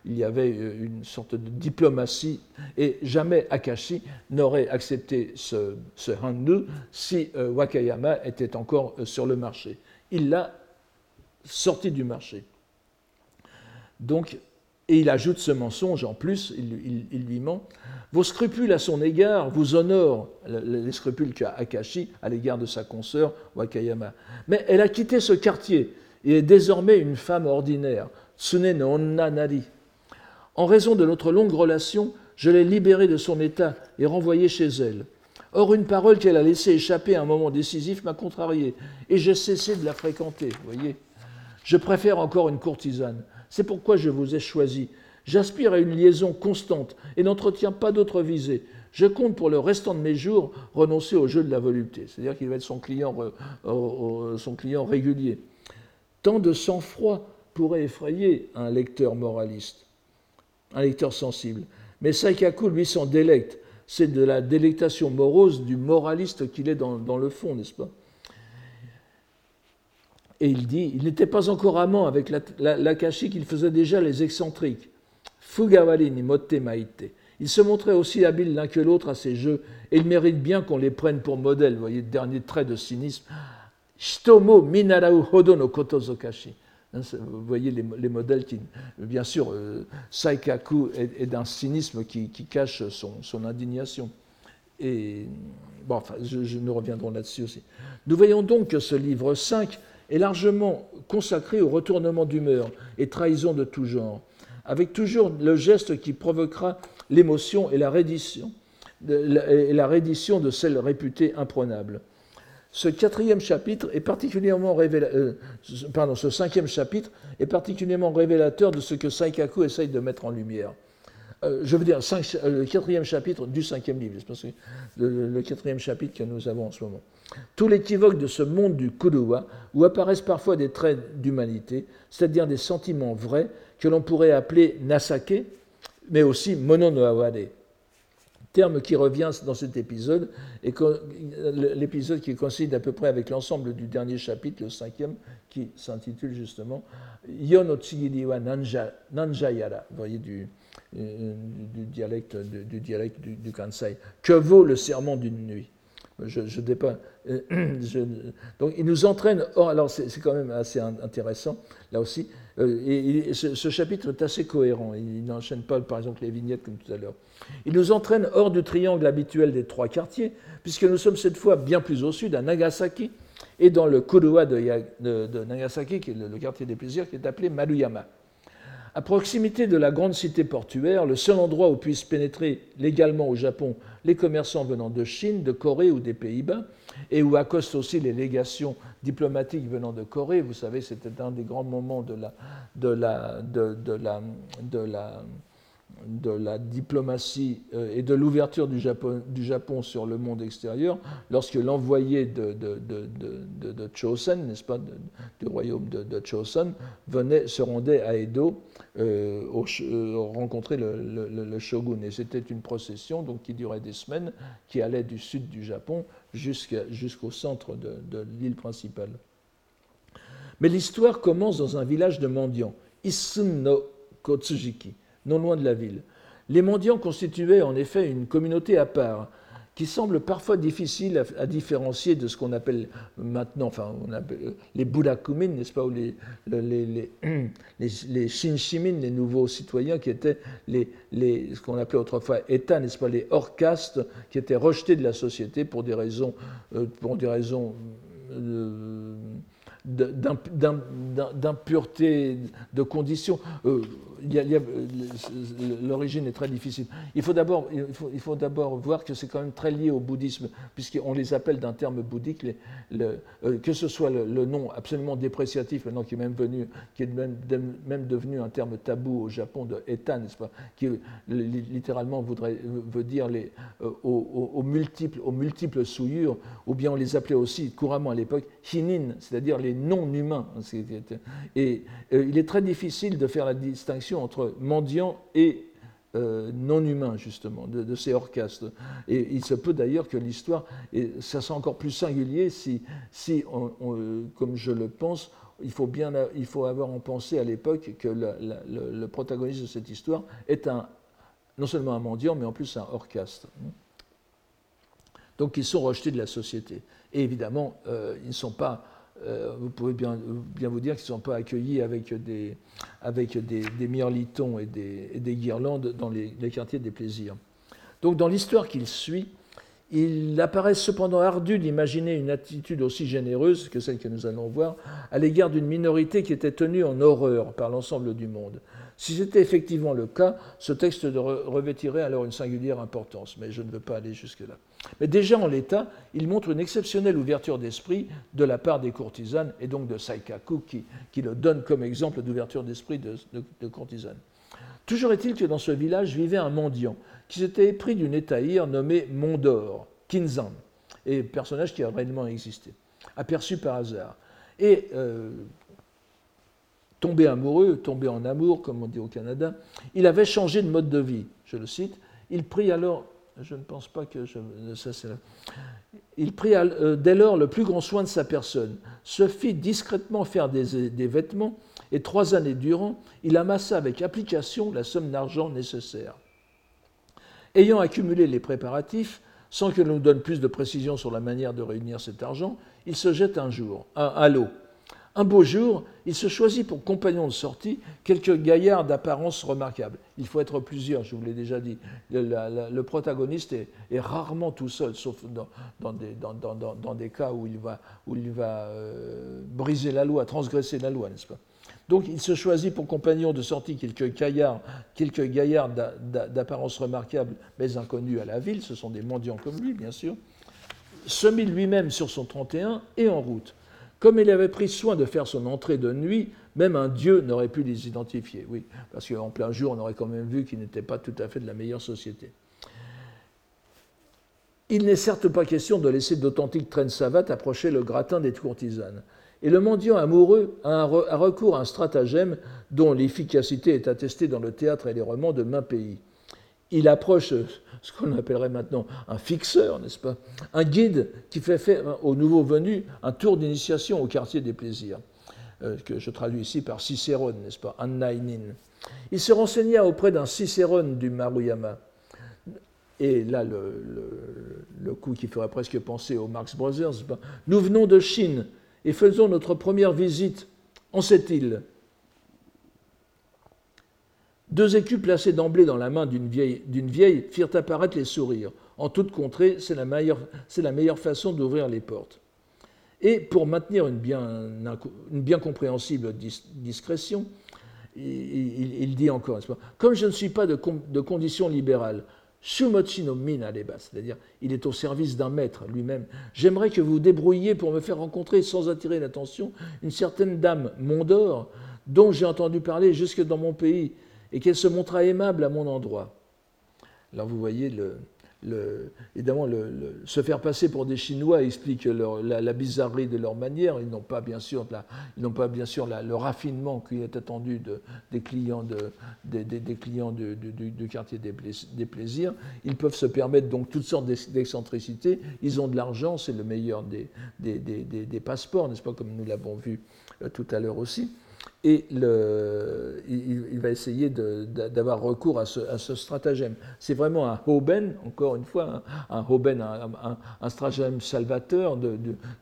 il y avait une sorte de diplomatie et jamais Akashi n'aurait accepté ce, ce handu si euh, Wakayama était encore euh, sur le marché. Il l'a sorti du marché. Donc, et il ajoute ce mensonge en plus, il, il, lui ment. Vos scrupules à son égard vous honorent, les scrupules qu'a Akashi à l'égard de sa consoeur Wakayama. Mais elle a quitté ce quartier et est désormais une femme ordinaire. Tsune no onna nari. En raison de notre longue relation, je l'ai libérée de son état et renvoyée chez elle. Or, une parole qu'elle a laissée échapper à un moment décisif m'a contrarié, et j'ai cessé de la fréquenter, voyez. Je préfère encore une courtisane. C'est pourquoi je vous ai choisi. J'aspire à une liaison constante et n'entretiens pas d'autre visée. Je compte pour le restant de mes jours renoncer au jeu de la volupté, c'est-à-dire qu'il va être son client, son client régulier. Tant de sang-froid pourrait effrayer un lecteur moraliste, un lecteur sensible. Mais Saikaku, lui, s'en délecte. C'est de la délectation morose du moraliste qu'il est dans, le fond, n'est-ce pas? Et il dit, il n'était pas encore amant avec l'Akashi qu'il faisait déjà les excentriques. Fugawari ni motte maite. Il se montrait aussi habile l'un que l'autre à ces jeux, et il mérite bien qu'on les prenne pour modèle. Vous voyez, dernier trait de cynisme. Shitomo minarau hodo. Hein, vous voyez les, modèles qui. Bien sûr, euh, Saikaku est, d'un cynisme qui, cache son, indignation. Et. Bon, enfin, nous reviendrons là-dessus aussi. Nous voyons donc que ce livre 5 est largement consacré au retournement d'humeur et trahison de tout genre, avec toujours le geste qui provoquera l'émotion et la reddition, et la reddition de celle réputée imprenable. Ce cinquième chapitre est particulièrement révélateur de ce que Saikaku essaye de mettre en lumière. Euh, je veux dire, le quatrième chapitre du cinquième livre, c'est le, le, quatrième chapitre que nous avons en ce moment. Tout l'équivoque de ce monde du Kuruwa, où apparaissent parfois des traits d'humanité, c'est-à-dire des sentiments vrais que l'on pourrait appeler nasake, mais aussi mono no aware, terme qui revient dans cet épisode, et l'épisode qui coïncide à peu près avec l'ensemble du dernier chapitre, le cinquième, qui s'intitule justement Yo no Tsugiri wa Nanjayara, vous voyez, du, euh, du dialecte, du, dialecte du, Kansai. Que vaut le serment d'une nuit? Je, pas, euh, donc il nous entraîne, or alors c'est quand même assez intéressant, là aussi, euh, et, ce, chapitre est assez cohérent. Il n'enchaîne pas, par exemple, les vignettes comme tout à l'heure. Il nous entraîne hors du triangle habituel des trois quartiers, puisque nous sommes cette fois bien plus au sud, à Nagasaki, et dans le Kuruwa de, Nagasaki, qui est le, quartier des plaisirs, qui est appelé Maruyama. À proximité de la grande cité portuaire, le seul endroit où puissent pénétrer légalement au Japon les commerçants venant de Chine, de Corée ou des Pays-Bas, et où accostent aussi les légations diplomatiques venant de Corée. Vous savez, c'était un des grands moments de la, de la, de, la, de la, de la diplomatie euh, et de l'ouverture du Japon, sur le monde extérieur, lorsque l'envoyé de, de, de, Chosen, n'est-ce pas, du royaume de, Chosen, venait, se rendait à Edo euh, euh, rencontrer le, shogun. Et c'était une procession donc, qui durait des semaines, qui allait du sud du Japon jusqu'au centre de, l'île principale. Mais l'histoire commence dans un village de mendiants, Isun no Kotsujiki, non loin de la ville. Les mendiants constituaient en effet une communauté à part, qui semble parfois difficile à, différencier de ce qu'on appelle maintenant, enfin, on appelle les Budakumin, n'est-ce pas, ou les, les, les, les, nouveaux citoyens qui étaient les, ce qu'on appelait autrefois États, n'est-ce pas, les hors-castes, qui étaient rejetés de la société pour des raisons, euh, euh, d'impureté de conditions. Euh, l'origine est très difficile. Il faut d'abord il faut, il voir que c'est quand même très lié au bouddhisme, puisqu'on les appelle d'un terme bouddhique, euh, que ce soit le, nom absolument dépréciatif, nom qui est même, qui est même, devenu un terme tabou au Japon de état, n'est-ce pas, qui littéralement voudrait, veut dire les, euh, aux, multiples, aux multiples souillures, ou bien on les appelait aussi couramment à l'époque hinin, c'est-à-dire les non-humains. Et euh, il est très difficile de faire la distinction entre mendiant et euh, non-humain, justement, de, ces orchestres. Et il se peut d'ailleurs que l'histoire, et ça sera encore plus singulier si, si comme je le pense, il faut, bien, il faut avoir en pensée à l'époque que le, protagoniste de cette histoire est un, non seulement un mendiant, mais en plus un orchestre. Donc ils sont rejetés de la société. Et évidemment, euh, ils ne sont pas euh, vous pouvez bien, vous dire qu'ils ne sont pas accueillis avec des, mirlitons et des, des, guirlandes dans les, quartiers des plaisirs. Donc dans l'histoire qu'il suit, Il apparaît cependant ardu d'imaginer une attitude aussi généreuse que celle que nous allons voir à l'égard d'une minorité qui était tenue en horreur par l'ensemble du monde. Si c'était effectivement le cas, ce texte revêtirait alors une singulière importance, mais je ne veux pas aller jusque-là. Mais déjà en l'état, il montre une exceptionnelle ouverture d'esprit de la part des courtisanes, et donc de Saikaku, qui, le donne comme exemple d'ouverture d'esprit de, de, courtisane. Toujours est-il que dans ce village vivait un mendiant, qui s'était épris d'une étaïre nommée Mondor, Kinzan, et personnage qui a réellement existé, aperçu par hasard. Et euh, tombé amoureux, tombé en amour, comme on dit au Canada, il avait changé de mode de vie, je le cite. Il prit alors, je ne pense pas que je, il prit euh, dès lors le plus grand soin de sa personne, se fit discrètement faire des, des vêtements, et trois années durant, il amassa avec application la somme d'argent nécessaire. Ayant accumulé les préparatifs, sans que l'on nous donne plus de précisions sur la manière de réunir cet argent, il se jette un jour, à l'eau, un beau jour, il se choisit pour compagnon de sortie quelques gaillards d'apparence remarquable. Il faut être plusieurs, je vous l'ai déjà dit. Le, protagoniste est, rarement tout seul, sauf dans, des, cas où il va, euh, briser la loi, transgresser la loi, n'est-ce pas? Donc il se choisit pour compagnon de sortie quelques gaillards, quelques gaillards d'apparence remarquable, mais inconnus à la ville, ce sont des mendiants comme lui, bien sûr, se mit lui-même sur son 31 et en route. Comme il avait pris soin de faire son entrée de nuit, même un dieu n'aurait pu les identifier. Oui, parce qu'en plein jour, on aurait quand même vu qu'ils n'étaient pas tout à fait de la meilleure société. Il n'est certes pas question de laisser d'authentiques traînes savates approcher le gratin des courtisanes. Et le mendiant amoureux a, recours à un stratagème dont l'efficacité est attestée dans le théâtre et les romans de main pays il approche ce qu'on appellerait maintenant un fixeur, n'est-ce pas Un guide qui fait faire aux nouveaux venus un tour d'initiation au quartier des plaisirs, euh, que je traduis ici par Cicérone, n'est-ce pas Annainin. Il se renseigna auprès d'un Cicérone du Maruyama. Et là, le, coup qui ferait presque penser aux Marx Brothers, nous venons de Chine et faisons notre première visite en cette île. Deux écus placés d'emblée dans la main d'une vieille, firent apparaître les sourires. En toute contrée, c'est la, meilleure, façon d'ouvrir les portes. Et pour maintenir une bien, compréhensible discrétion, il, dit encore, comme je ne suis pas de, condition libérale, Shumochi no c'est-à-dire il est au service d'un maître lui-même. J'aimerais que vous vous débrouilliez pour me faire rencontrer, sans attirer l'attention, une certaine dame Mondor, dont j'ai entendu parler jusque dans mon pays, et qu'elle se montra aimable à mon endroit. Alors vous voyez, évidemment, se faire passer pour des Chinois explique la, bizarrerie de leur manière. Ils n'ont pas bien sûr, ils n'ont pas bien sûr le raffinement qui est attendu des clients, de, des, clients du, quartier des, plaisirs. Ils peuvent se permettre donc toutes sortes d'excentricités. Ils ont de l'argent, c'est le meilleur des, des passeports, n'est-ce pas, comme nous l'avons vu euh, tout à l'heure aussi et il, va essayer d'avoir recours à ce, stratagème. C'est vraiment un Hoben, encore une fois, un, Hoben, un, stratagème salvateur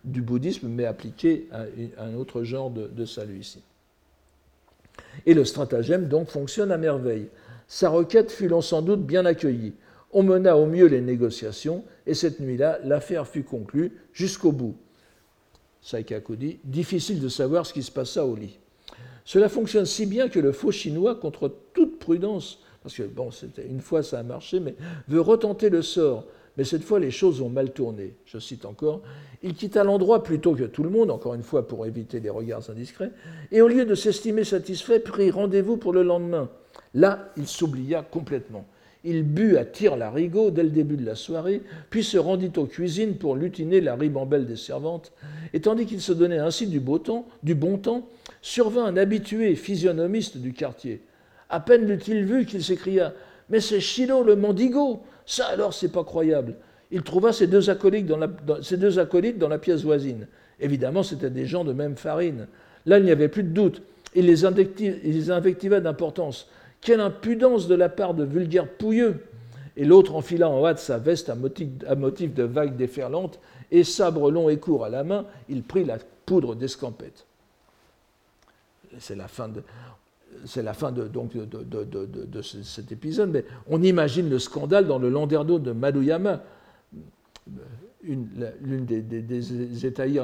du bouddhisme, mais appliqué à, un autre genre de, salut ici. Et le stratagème, donc, fonctionne à merveille. Sa requête fut sans doute bien accueillie. On mena au mieux les négociations, et cette nuit-là, l'affaire fut conclue jusqu'au bout. Saikaku dit Difficile de savoir ce qui se passa au lit. Cela fonctionne si bien que le faux chinois, contre toute prudence, parce que bon, une fois ça a marché, mais veut retenter le sort. Mais cette fois, les choses ont mal tourné. Je cite encore Il quitta l'endroit plutôt que tout le monde, encore une fois pour éviter les regards indiscrets, et au lieu de s'estimer satisfait, prit rendez-vous pour le lendemain. Là, il s'oublia complètement. Il but à tire-larigot dès le début de la soirée, puis se rendit aux cuisines pour lutiner la ribambelle des servantes. Et tandis qu'il se donnait ainsi du, beau temps, du bon temps, survint un habitué physionomiste du quartier. À peine l'eut-il vu qu'il s'écria Mais c'est Chino le mendigo Ça alors, c'est pas croyable. Il trouva ses deux, acolytes dans la, deux acolytes dans la pièce voisine. Évidemment, c'étaient des gens de même farine. Là, il n'y avait plus de doute. Il les, invectiva d'importance. Quelle impudence de la part de vulgaires pouilleux Et l'autre enfila en hâte sa veste à motif, à motif de vagues déferlantes, et sabre long et court à la main, il prit la poudre d'escampette c'est la fin de, donc de, cet épisode, mais on imagine le scandale dans le Landerneau de Maduyama. l'une des, des,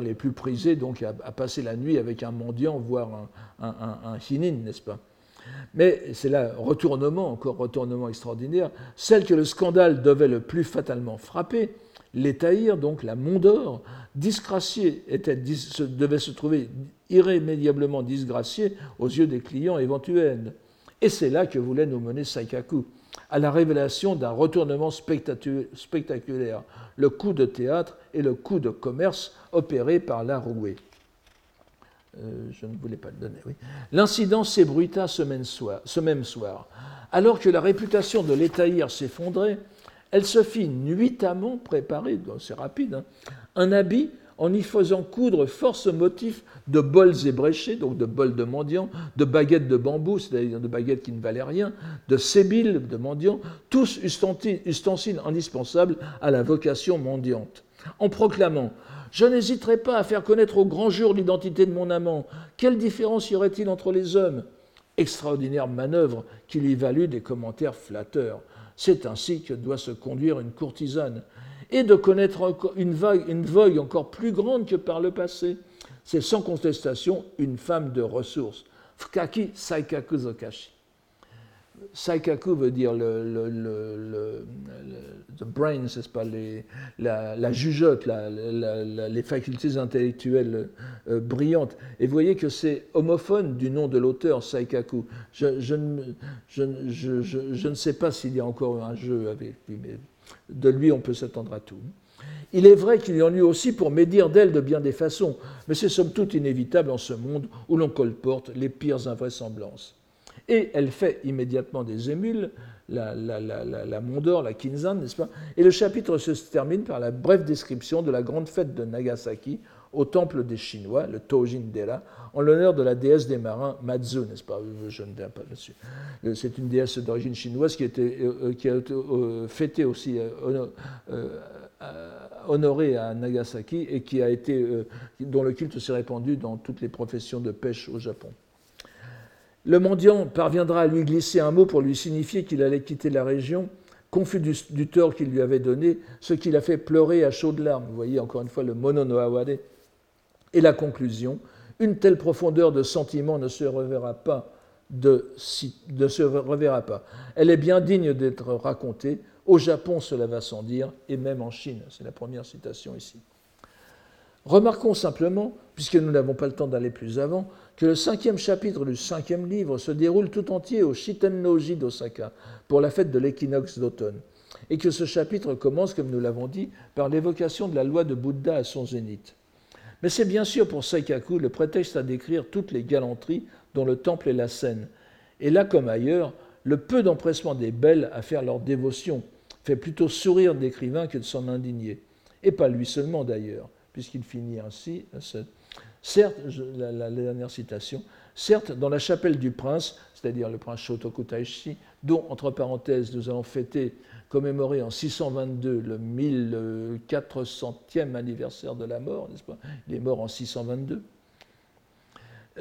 les plus prisés, donc à, passer la nuit avec un mendiant, voire un, un, n'est-ce pas? Mais c'est là, retournement, encore retournement extraordinaire, celle que le scandale devait le plus fatalement frapper, l'étahir, donc la Mondor, disgraciée, devait se trouver irrémédiablement disgraciée aux yeux des clients éventuels. Et c'est là que voulait nous mener Saikaku, à la révélation d'un retournement spectaculaire, le coup de théâtre et le coup de commerce opéré par la rouée. Euh. L'incident s'ébruita ce, ce, même soir. Alors que la réputation de l'étaïr s'effondrait, elle se fit nuitamment préparer, c'est rapide, hein, un habit en y faisant coudre force motifs de bols ébréchés, donc de bols de mendiants, de baguettes de bambou, c'est-à-dire de baguettes qui ne valaient rien, de sébiles de mendiants, tous ustensiles indispensables à la vocation mendiante, en proclamant Je n'hésiterai pas à faire connaître au grand jour l'identité de mon amant. Quelle différence y aurait-il entre les hommes? Extraordinaire manœuvre qui lui valut des commentaires flatteurs. C'est ainsi que doit se conduire une courtisane. Et de connaître une, une vogue encore plus grande que par le passé c'est sans contestation une femme de ressources. Fukaki Saikaku Zokashi. Saikaku veut dire le, le, le, the brain, c'est pas les, la, la, jugeote, la, les facultés intellectuelles euh, brillantes. Et vous voyez que c'est homophone du nom de l'auteur Saikaku. Je, je, je, je, ne sais pas s'il y a encore un jeu avec lui, mais de lui on peut s'attendre à tout. Il est vrai qu'il y en eut aussi pour médire d'elle de bien des façons, mais c'est somme toute inévitable en ce monde où l'on colporte les pires invraisemblances. Et elle fait immédiatement des émules, la, la, la, la Mondor, la Kinzan, n'est-ce pas? Et le chapitre se termine par la brève description de la grande fête de Nagasaki au temple des Chinois, le Tojin Dera, en l'honneur de la déesse des marins Matsu, n'est-ce pas? Je ne viens pas là-dessus. C'est une déesse d'origine chinoise qui, euh, euh, qui a été euh, fêtée aussi honoré à Nagasaki et qui a été, euh, dont le culte s'est répandu dans toutes les professions de pêche au Japon. Le mendiant parviendra à lui glisser un mot pour lui signifier qu'il allait quitter la région, confus du, tort qu'il lui avait donné, ce qui l'a fait pleurer à chaudes larmes. Vous voyez encore une fois le mono no aware. Et la conclusion, une telle profondeur de sentiment ne se reverra pas. De, se reverra pas. Elle est bien digne d'être racontée, au Japon, cela va sans dire, et même en Chine. C'est la première citation ici. Remarquons simplement, puisque nous n'avons pas le temps d'aller plus avant, que le cinquième chapitre du cinquième livre se déroule tout entier au Shitennoji d'Osaka, pour la fête de l'équinoxe d'automne, et que ce chapitre commence, comme nous l'avons dit, par l'évocation de la loi de Bouddha à son zénith. Mais c'est bien sûr pour Saikaku le prétexte à décrire toutes les galanteries dont le temple est la scène, et là comme ailleurs, le peu d'empressement des belles à faire leur dévotion, fait plutôt sourire d'écrivain que de s'en indigner. Et pas lui seulement d'ailleurs, puisqu'il finit ainsi. Certes, la, dernière citation, certes, dans la chapelle du prince, c'est-à-dire le prince Shotoku Taishi, dont, entre parenthèses, nous allons fêter, commémorer en 622 le 1400e anniversaire de la mort, n'est-ce pas? Il est mort en 622.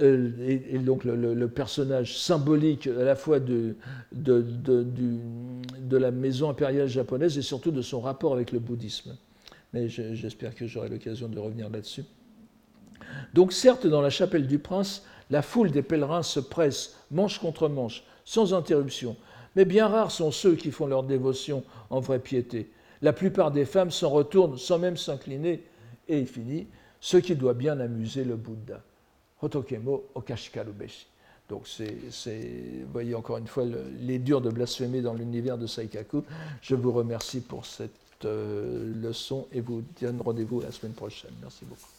Euh, et, donc le, personnage symbolique à la fois de, de, de, la maison impériale japonaise et surtout de son rapport avec le bouddhisme. Mais j'espère que j'aurai l'occasion de revenir là-dessus. Donc certes, dans la chapelle du prince, la foule des pèlerins se presse, manche contre manche, sans interruption. Mais bien rares sont ceux qui font leur dévotion en vraie piété. La plupart des femmes s'en retournent sans même s'incliner, et il finit, ce qui doit bien amuser le Bouddha. Hotokemo Okashikarubeshi. Donc, c'est, vous voyez encore une fois les durs de blasphémer dans l'univers de Saikaku. Je vous remercie pour cette euh, leçon et vous donne rendez-vous la semaine prochaine. Merci beaucoup.